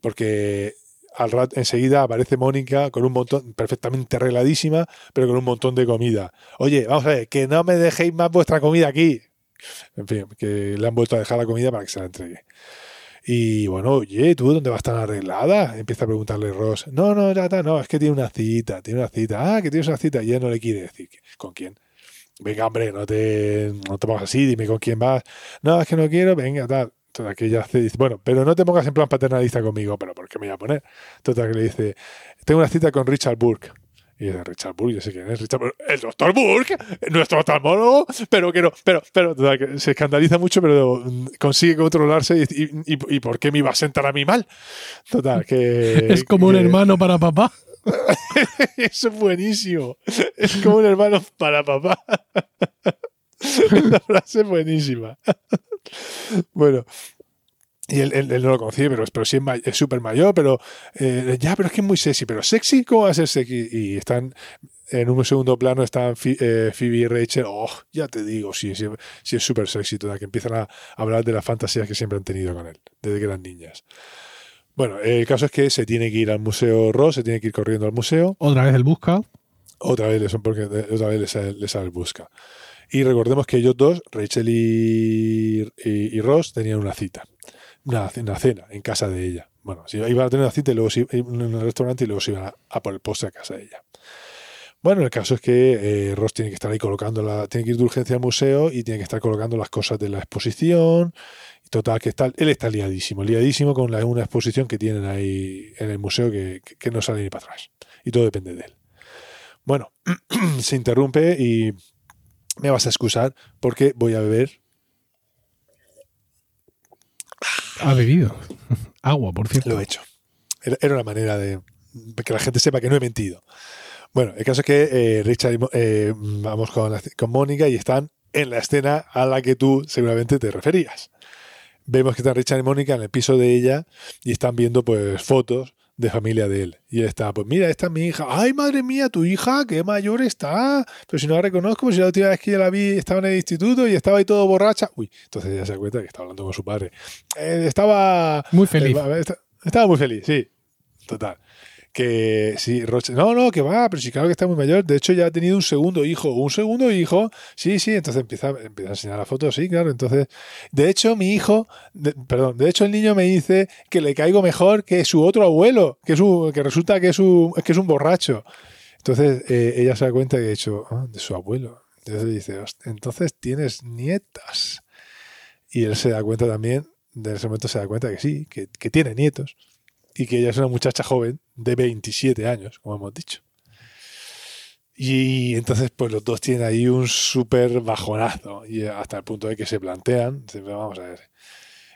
Porque al rato enseguida aparece Mónica con un montón, perfectamente arregladísima, pero con un montón de comida. Oye, vamos a ver, que no me dejéis más vuestra comida aquí. En fin, que le han vuelto a dejar la comida para que se la entregue. Y bueno, oye, ¿tú dónde vas tan arreglada? Empieza a preguntarle Ross. No, no, no, es que tiene una cita, tiene una cita. Ah, que tienes una cita. Y ella no le quiere decir. ¿Con quién? Venga, hombre, no te, no te pongas así, dime con quién vas. No, es que no quiero, venga, tal. Total, que ella hace, dice, bueno, pero no te pongas en plan paternalista conmigo, pero ¿por qué me voy a poner? Total, que le dice, tengo una cita con Richard Burke. Y dice, Richard Burke, yo sé quién es, Richard Burke. El doctor Burke, nuestro oftalmólogo, pero que no, pero, pero, que se escandaliza mucho, pero consigue controlarse y, y, y- y ¿por qué me iba a sentar a mí mal? Total, que...
Es como un hermano para papá.
Eso es buenísimo. Es como un hermano para papá. La frase es buenísima. Bueno. Y él, él- él no lo conocía, pero, pero sí es súper mayor, pero eh, ya, pero es que es muy sexy. Pero sexy, ¿cómo va a ser sexy? Y están en un segundo plano, están eh, Phoebe y Rachel. Oh, ya te digo, sí, sí, sí es súper sexy toda, que empiezan a hablar de las fantasías que siempre han tenido con él, desde que eran niñas. Bueno, el caso es que se tiene que ir al museo Ross, se tiene que ir corriendo al museo.
Otra vez el busca.
Otra vez, porque otra vez les les sale el busca. Y recordemos que ellos dos, Rachel y, y- y Ross, tenían una cita. Una, una cena en casa de ella. Bueno, si iban a tener una cita y luego se, en el restaurante y luego se iban a, a por el postre a casa de ella. Bueno, el caso es que eh, Ross tiene que estar ahí colocando la, tiene que ir de urgencia al museo y tiene que estar colocando las cosas de la exposición. Total, que está, él está liadísimo, liadísimo con una exposición que tienen ahí en el museo que- que no sale ni para atrás. Y todo depende de él. Bueno, se interrumpe y me vas a excusar porque voy a beber.
Ha bebido. Agua, por cierto.
Lo he hecho. Era, una manera de que la gente sepa que no he mentido. Bueno, el caso es que eh, Richard y eh, vamos con, la- con Mónica y están en la escena a la que tú seguramente te referías. Vemos que están Richard y Mónica en el piso de ella y están viendo pues fotos de familia de él. Y él está, pues mira, esta es mi hija. Ay, madre mía, tu hija, qué mayor está. Pero si no la reconozco, si la última vez que yo la vi estaba en el instituto y estaba ahí todo borracha. Uy, entonces ella se da cuenta que está hablando con su padre. Eh, estaba
Muy feliz.
eh, Estaba muy feliz, sí. Total. Que sí, Roche, no, no, que va, pero sí, claro que está muy mayor. De hecho, ya ha tenido un segundo hijo. Un segundo hijo, sí, sí. Entonces empieza, empieza a enseñar la foto, sí, claro. Entonces, de hecho, mi hijo, perdón, de hecho, el niño me dice que le caigo mejor que su otro abuelo, que, es un- que resulta que es, un, que es un borracho. Entonces, eh, ella se da cuenta que de hecho, ah, de su abuelo. Entonces dice, "Host- entonces tienes nietas. Y él se da cuenta también, de ese momento se da cuenta que sí, que, que tiene nietos y que ella es una muchacha joven de 27 años, como hemos dicho. Y entonces, pues los dos tienen ahí un súper bajonazo y hasta el punto de que se plantean, vamos a ver,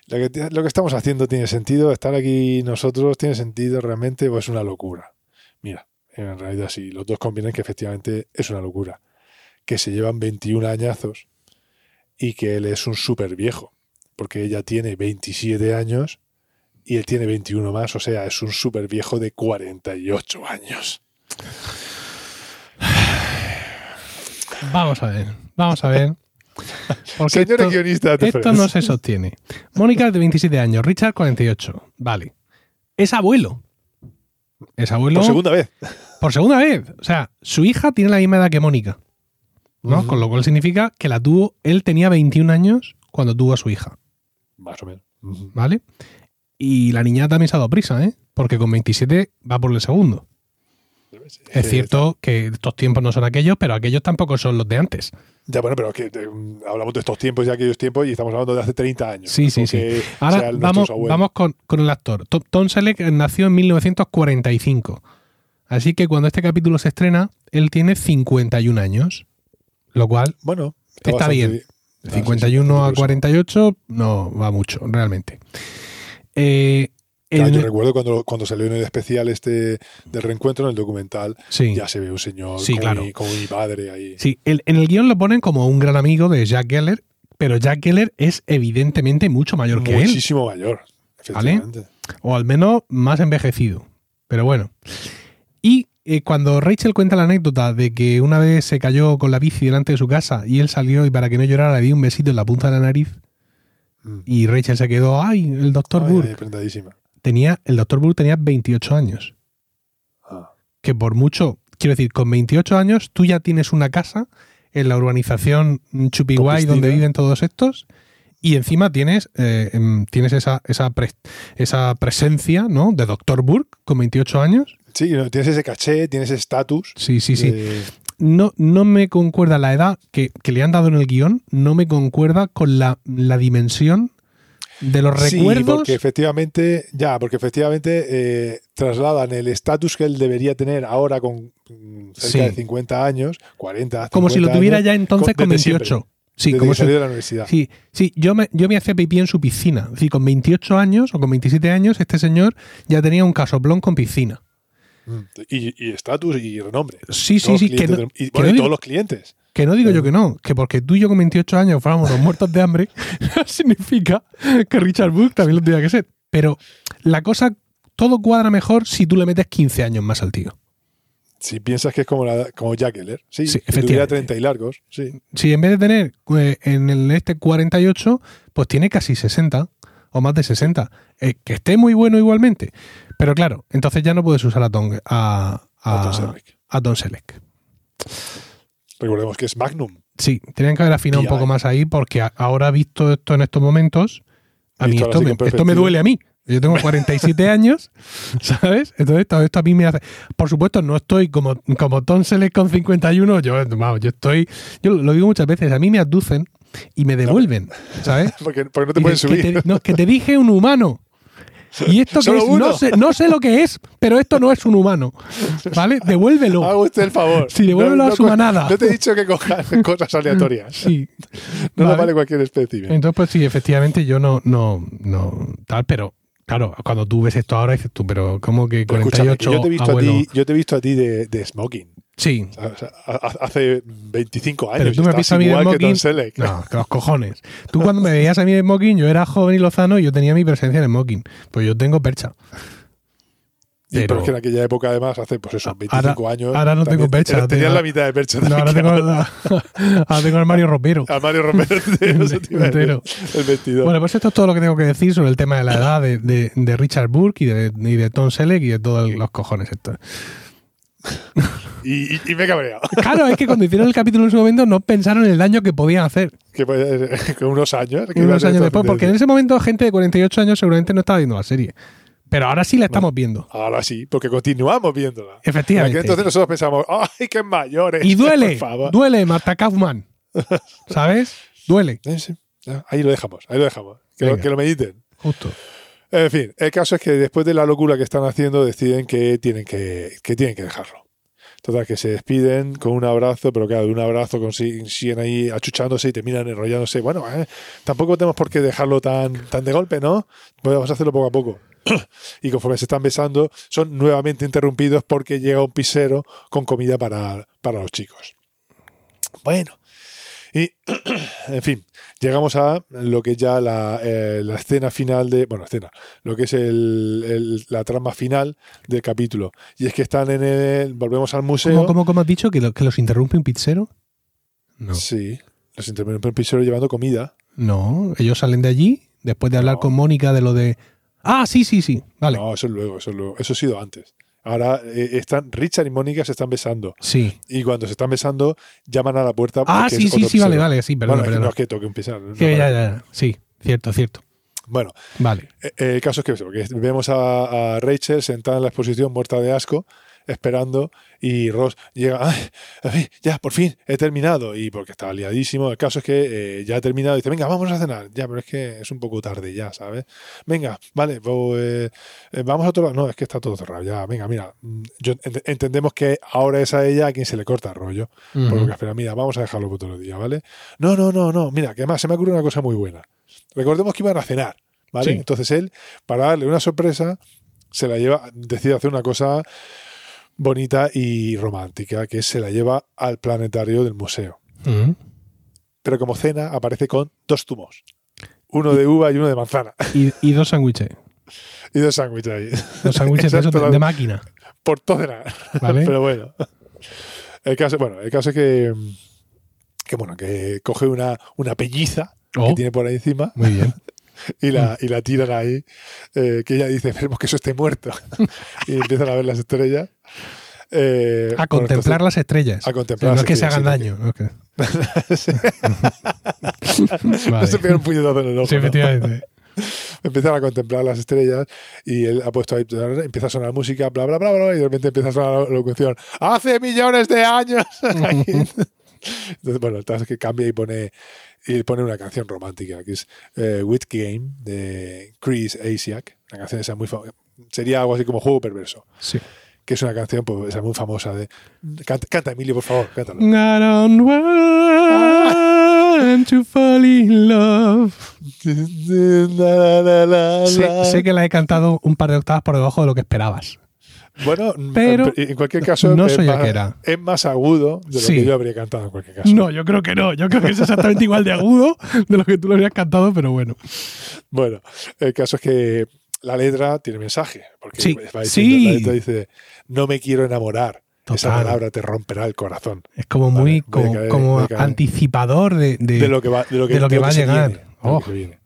lo que, lo que estamos haciendo tiene sentido, estar aquí nosotros tiene sentido realmente o es una locura. Mira, en realidad sí, los dos convienen que efectivamente es una locura, que se llevan 21 añazos y que él es un súper viejo, porque ella tiene 27 años y él tiene 21 más, o sea, es un súper viejo de 48 años.
Vamos a ver. Vamos a ver. Porque
Señores
esto,
guionistas de
esto
Friends.
no se sostiene. Mónica es de 27 años, Richard 48. Vale. Es abuelo. Es abuelo
Por segunda vez.
por segunda vez. O sea, su hija tiene la misma edad que Mónica. ¿no? Con lo cual significa que la tuvo. Él tenía 21 años cuando tuvo a su hija.
Más o menos.
¿Vale? Y la niña también se ha dado prisa, ¿eh? Porque con 27 va por el segundo. Es cierto que estos tiempos no son aquellos, pero aquellos tampoco son los de antes.
Ya, bueno, pero que eh, hablamos de estos tiempos y aquellos tiempos y estamos hablando de hace 30 años.
Sí,
No
sí, sí. Ahora vamos, vamos con, con el actor. To- Tom Selleck nació en 1945. Así que cuando este capítulo se estrena, él tiene 51 años. Lo cual,
Bueno,
Está
bastante
bien.
Ah, sí,
51
sí,
a
por eso.
48 no va mucho, realmente. Eh,
Ya,
en-
yo recuerdo cuando, cuando salió en el especial este del reencuentro en el documental,
sí.
ya se ve un señor
Sí,
como,
claro.
mi, como mi padre ahí.
Sí, el- en el guion lo ponen como un gran amigo de Jack Geller, pero Jack Geller es evidentemente mucho mayor que él,
Muchísimo mayor, efectivamente.
o al menos más envejecido. Pero bueno. Y eh, cuando Rachel cuenta la anécdota de que una vez se cayó con la bici delante de su casa y él salió y para que no llorara le dio un besito en la punta de la nariz
Mm.
y Rachel se quedó, ay, el doctor
Ay,
Burke.
ay.
Tenía, el doctor Burke tenía 28 años.
Ah.
que por mucho, quiero decir, con 28 años tú ya tienes una casa en la urbanización Chupiguay donde viven todos estos y encima tienes, eh, em, tienes esa, esa, pres- esa presencia ¿no? de Dr. Burke con 28 años.
Sí, tienes ese caché, tienes ese estatus.
Sí, sí, sí. No, no me concuerda la edad que, que le han dado en el guion, no me concuerda con la, la dimensión de los
Sí,
recuerdos.
porque efectivamente, ya, porque efectivamente eh, trasladan el estatus que él debería tener ahora con mm, cerca
Sí.
de 50 años, 40,
como si lo
50
tuviera
años,
ya entonces
con-
con
desde
28.
siempre,
Sí,
desde
como si,
de la universidad.
Sí, sí, yo me, yo me hacía pipí en su piscina. Es decir, con 28 años o con 27 años, este señor ya tenía un casoplón con piscina.
Y estatus y renombre.
Sí, sí,
Todos
sí,
los
que no,
y,
que
bueno,
no
y
digo,
todos los clientes.
que no digo yo que no, que porque tú y yo con 28 años fuéramos unos muertos de hambre, significa que Richard Book también lo tenga que ser. Pero la cosa, todo cuadra mejor si tú le metes 15 años más al tío.
Si piensas que es como, la, como Jack Eller. Sí,
Sí,
que tuviera
efectivamente.
30 y largos. Sí.
Si en vez de tener eh, en el este 48, pues tiene casi 60 o más de 60. Eh, que esté muy bueno igualmente. Pero claro, entonces ya no puedes usar a Tom, a, a,
A Tom Selleck.
a Tom Selleck.
Recordemos que es Magnum.
Sí, tenían que haber afinado un poco más ahí porque ahora visto esto en estos momentos, a mí esto me, esto me duele a mí. Yo tengo 47 años, ¿sabes? Entonces todo esto a mí me hace... Por supuesto, no estoy como, como Tom Selleck con 51, yo, vamos, yo estoy... Yo lo digo muchas veces, a mí me aducen y me devuelven, ¿sabes?
Porque, porque no te
Y
pueden
de-
subir.
te- no, que te dije un humano. Y esto que es, no sé, no sé lo que es, pero esto no es un humano. ¿Vale? Devuélvelo.
Haga usted el favor.
Sí, devuélvelo a su manada.
No te he dicho que cojas cosas aleatorias.
Sí.
No
Vale.
le vale cualquier especie.
Entonces, pues sí, efectivamente yo no, no, no, tal, pero claro, cuando tú ves esto ahora dices tú, pero ¿cómo que
Pero escúchame,
48
que yo te he visto
abuelo?
a ti, yo te he visto a ti de, de smoking.
Sí.
O sea, ha- hace 25 años.
Pero tú me
estás
a mí
igual que. Tom Selleck.
No, que los cojones. Tú cuando me veías a mí de smoking, yo era joven y lozano y yo tenía mi presencia en smoking. Pues yo tengo percha.
Y, pero
Pero-
es que en aquella época, además, hace pues eso, 25 años.
ahora no tengo percha,
Tenías la mitad de percha.
No, ahora tengo, ahora tengo armario ropero.
A Mario Romero entero, eso te iba a decir.
Entero.
El vestidor.
Bueno, pues esto es todo lo que tengo que decir sobre el tema de la edad de, de- de Richard Burke y de, y de Tom Selleck y de todos los cojones estos.
Y, y- y me he cabreado.
Claro, es que cuando hicieron el capítulo en su momento no pensaron en el daño que podían hacer.
que, pues, que unos años. que
unos años después, porque en ese momento gente de 48 años seguramente no estaba viendo la serie. Pero ahora sí la estamos viendo.
Ahora sí, porque continuamos viéndola. En
Efectivamente.
entonces nosotros pensamos, ¡ay, qué mayores!
Y duele, duele, Marta Kaufman. ¿Sabes? Duele,
Eh, sí, ahí lo dejamos, ahí lo dejamos. Que, lo,
Venga.
que lo mediten.
justo.
En fin, el caso es que después de la locura que están haciendo, deciden que tienen que, que, tienen que dejarlo. Total, que se despiden con un abrazo, pero claro, de un abrazo siguen ahí achuchándose y terminan enrollándose. Bueno, eh, tampoco tenemos por qué dejarlo tan, tan de golpe, ¿no? Podemos hacerlo poco a poco. y conforme se están besando, son nuevamente interrumpidos porque llega un pisero con comida para, para los chicos. Bueno, y en fin, llegamos a lo que es ya la, eh, la escena final de. Bueno, escena, lo que es el, el- la trama final del capítulo. Y es que están en el. Volvemos al museo.
¿Cómo, cómo, cómo has dicho? ¿Que, lo- que los interrumpe un pizzero? No.
Sí, los interrumpe un pisero llevando comida.
No, ellos salen de allí después de hablar
No.
con Mónica de lo de. Ah, sí, sí, sí. Vale.
No, eso es luego, eso es luego. Eso ha sido antes. Ahora eh, están Richard y Mónica se están besando.
Sí.
Y cuando se están besando, llaman a la puerta.
Ah, sí, sí, sí, vale, vale, sí, perdón,
bueno,
perdón.
no es que toque un
Sí,
vale.
ya, ya, sí, cierto, cierto.
Bueno,
Vale.
Eh, El caso es que, vemos a, a Rachel sentada en la exposición muerta de asco esperando y Ross llega, "Ay, ay, ya, por fin, he terminado. Y porque estaba liadísimo, el caso es que eh, ya ha terminado y dice, venga, vamos a cenar. Ya, pero es que es un poco tarde ya, ¿sabes? Venga, vale, pues, eh, vamos a otro lado. No, es que está todo cerrado ya. Venga, mira, mm, yo, ent- entendemos que ahora es a ella a quien se le corta el rollo. Por lo que espera, mira, vamos a dejarlo para otro día, ¿vale? No, no, no, no, mira, que además se me ocurre una cosa muy buena. Recordemos que iban a cenar, ¿vale?
Sí.
Entonces él, para darle una sorpresa, se la lleva, decide hacer una cosa bonita y romántica, que se la lleva al planetario del museo.
Ujú.
Pero como cena aparece con dos zumos. Uno de uva y uno de manzana.
Y, y dos sándwiches.
Y dos sándwiches ahí.
Dos sándwiches de, de, máquina.
Por todo.
¿Vale?
Pero bueno. El caso, bueno, el caso es que, que bueno, que coge una, una pelliza
Oh,
que tiene por ahí encima
muy bien.
y
Mm.
la, y la tiran ahí, eh, que ella dice, esperemos que eso esté muerto. y empiezan a ver las estrellas. Eh,
A contemplar las estrellas.
a contemplar
no
las
es que se
estrellas,
hagan daño. no es que-
entonces,
Vale.
no se un puñetazo en el ojo.
Sí,
¿no?
efectivamente.
Empiezan a contemplar las estrellas y él ha puesto ahí, empieza a sonar música, bla, bla, bla, bla, y de repente empieza a sonar la locución. ¡Hace millones de años! Entonces, bueno, el es que cambia y pone, y pone una canción romántica, que es eh, Wit Game, de Chris Asiak. Una canción esa muy famosa. Sería algo así como Juego Perverso,
Sí.
que es una canción pues, esa muy famosa de... Canta, canta, Emilio, por favor, cántalo.
To fall in love. Sé, sé que la he cantado un par de octavas por debajo de lo que esperabas.
Bueno,
Pero
en cualquier caso
no
es,
soy
más,
aquera.
es más agudo de lo
Sí.
que yo habría cantado en cualquier caso.
No, yo creo que no. Yo creo que es exactamente igual de agudo de lo que tú lo habrías cantado, pero bueno.
Bueno, el caso es que la letra tiene mensaje. Porque
Sí,
va diciendo-
sí.
la letra dice, no me quiero enamorar. Esa palabra te romperá el corazón.
Es como
Vale,
muy como,
caer,
anticipador de, de-
De lo que va, de lo que,
de lo que va a llegar.
viene, lo
Oh.
que se viene.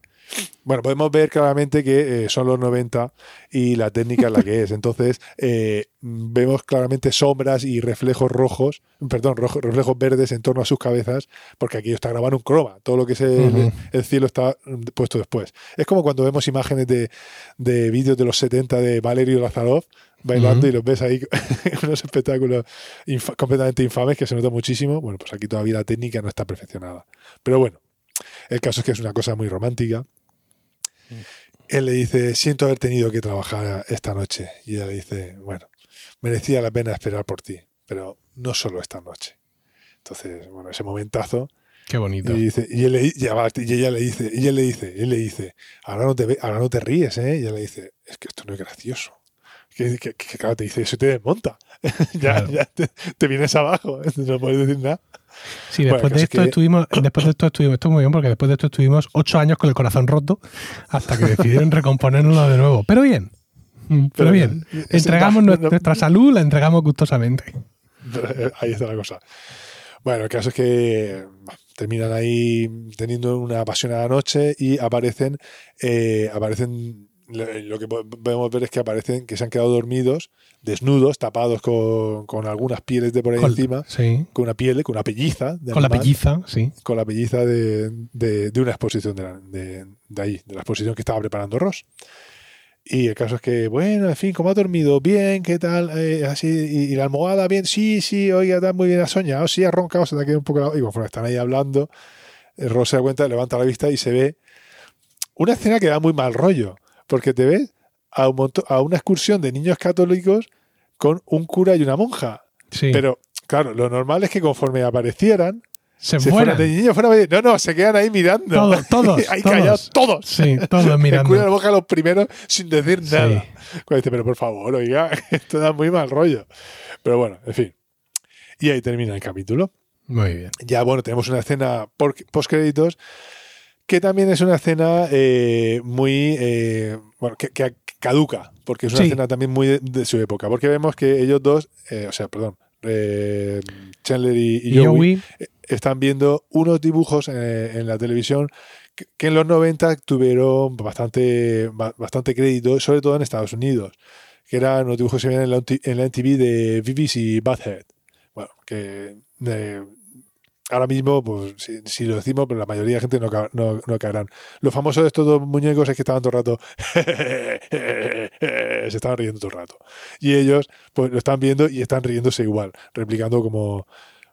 Bueno, podemos ver claramente que eh, son los 90 y la técnica es la que es. Entonces, eh, vemos claramente sombras y reflejos rojos, perdón, rojos, reflejos verdes en torno a sus cabezas, porque aquí está grabando un croma. Todo lo que es el, cielo está mm, puesto después. Es como cuando vemos imágenes de, de vídeos de los 70 de Valerio Lazarov bailando y los ves ahí en unos espectáculos infa- completamente infames que se nota muchísimo. Bueno, pues aquí todavía la técnica no está perfeccionada. Pero bueno, el caso es que es una cosa muy romántica. Él le dice, siento haber tenido que trabajar esta noche. Y ella le dice, bueno, merecía la pena esperar por ti, pero no solo esta noche. Entonces, bueno, ese momentazo.
Qué bonito.
Y, dice, y, él le- y ella le dice, y él le dice, él le dice, ahora no te, ahora no te ríes, ¿eh? Y ella le dice, es que esto no es gracioso. Que, que- que, claro, te dice, eso te desmonta. ya
Claro.
ya te, te vienes abajo, no puedes decir nada.
Sí, después de esto
que-
estuvimos, después de esto estuvimos, esto es muy bien porque después de esto estuvimos ocho años con el corazón roto hasta que decidieron recomponerlo de nuevo. Pero bien, Mm, pero,
Pero
bien.
bien.
Entregamos
No,
nuestra- nuestra salud, la entregamos gustosamente.
Ahí está la cosa. Bueno, el caso es que terminan ahí teniendo una apasionada noche y aparecen, eh, aparecen, lo lo que podemos ver es que aparecen que se han quedado dormidos, desnudos, tapados con, con algunas pieles de por ahí
Con-
encima,
Sí,
con una piel, con una pelliza. de
con la pelliza, sí.
Con la pelliza de, de- de una exposición de, la- de, de ahí, de la exposición que estaba preparando Ross. Y el caso es que, bueno, en fin, ¿cómo ha dormido? Bien, ¿qué tal? Eh, así, y, y la almohada, bien, sí, sí, oiga, está muy bien, ha soñado, sí, ha roncado, se te ha quedado un poco... la- Y conforme están ahí hablando, eh, Ross se da cuenta, levanta la vista y se ve una escena que da muy mal rollo, porque te ves a, un monto- a una excursión de niños católicos con un cura y una monja.
sí.
Pero, claro, lo normal es que conforme aparecieran,
se
se
fueran.
de niños fuera no no se quedan ahí mirando
Todos, todos,
ahí
todos.
callados todos
Sí, todos
el cura
mirando.
lo boca los primeros sin decir
Sí.
nada Cuando dice pero por favor oiga esto da muy mal rollo pero bueno en fin y ahí termina el capítulo
Muy bien.
ya bueno tenemos una escena post créditos que también es una escena eh, muy eh, bueno que, que caduca porque es una
Sí.
escena también muy de, de su época porque vemos que ellos dos eh, o sea perdón eh, Chandler y, y
Y
Joey
Joey,
están viendo unos dibujos eh, en la televisión que, que en los 90 tuvieron bastante, ba- bastante crédito, sobre todo en Estados Unidos, que eran los dibujos que se veían en la, en la MTV de y Butthead. Bueno, que eh, ahora mismo, pues si, si lo decimos, pero la mayoría de gente no, no, no caerán. Lo famoso de estos dos muñecos es que estaban todo el rato, se estaban riendo todo el rato. Y ellos, pues lo están viendo y están riéndose igual, replicando como,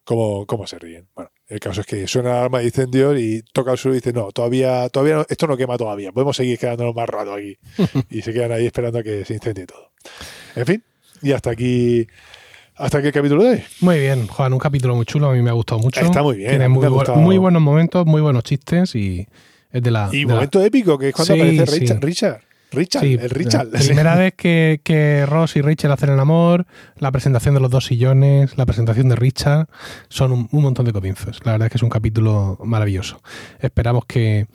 como, como se ríen. Bueno, el caso es que suena la alarma de incendios y toca el suelo y dice, no, todavía, todavía no- esto no quema todavía, podemos seguir quedándonos más rato aquí. y se quedan ahí esperando a que se incendie todo. En fin, y hasta aquí, hasta aquí el capítulo de hoy.
Muy bien, Juan, un capítulo muy chulo, a mí me ha gustado mucho.
Está muy bien,
Tiene muy, bu- muy buenos momentos, muy buenos chistes y es de la...
Y
de la-
momento épico, que es cuando
Sí,
aparece
sí.
Richard. Richard. Richard,
Sí,
el Richard.
la primera vez que, que Ross y Rachel hacen el amor, la presentación de los dos sillones, la presentación de Richard, son un, un montón de comienzos. La verdad es que es un capítulo maravilloso. Esperamos que,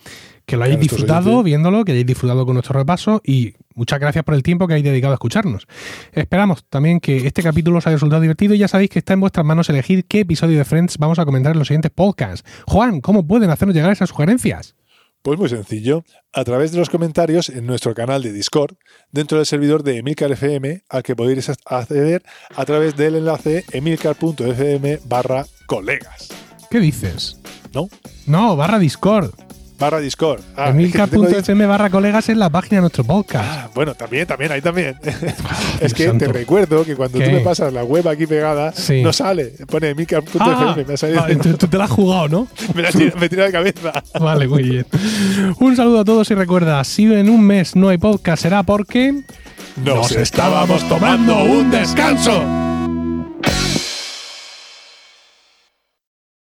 que lo hayáis disfrutado
oyentes.
viéndolo, que hayáis disfrutado con nuestro repaso y muchas gracias por el tiempo que habéis dedicado a escucharnos. Esperamos también que este capítulo os haya resultado divertido y ya sabéis que está en vuestras manos elegir qué episodio de Friends vamos a comentar en los siguientes podcasts. Juan, ¿cómo pueden hacernos llegar esas sugerencias?
Pues muy sencillo, a través de los comentarios en nuestro canal de Discord, dentro del servidor de Emilcar FM, al que podéis acceder a través del enlace emilcar.fm barra colegas.
¿Qué dices?
¿No?
No, barra Discord.
Barra Discord. Ah, es
Emilcar.fm barra colegas en la página de nuestro podcast.
Ah, bueno, también, también, ahí también. es
Dios
que
santo.
te recuerdo que cuando
¿Qué?
tú me pasas la web aquí pegada,
Sí.
no sale. Pone emilcar.fm,
Ah,
me ha salido.
vale, tú, tú te la has jugado, ¿no?
me, la tira, me tira de cabeza.
Vale, muy bien. Un saludo a todos y recuerda, si en un mes no hay podcast será porque...
Nos estábamos tomando un descanso.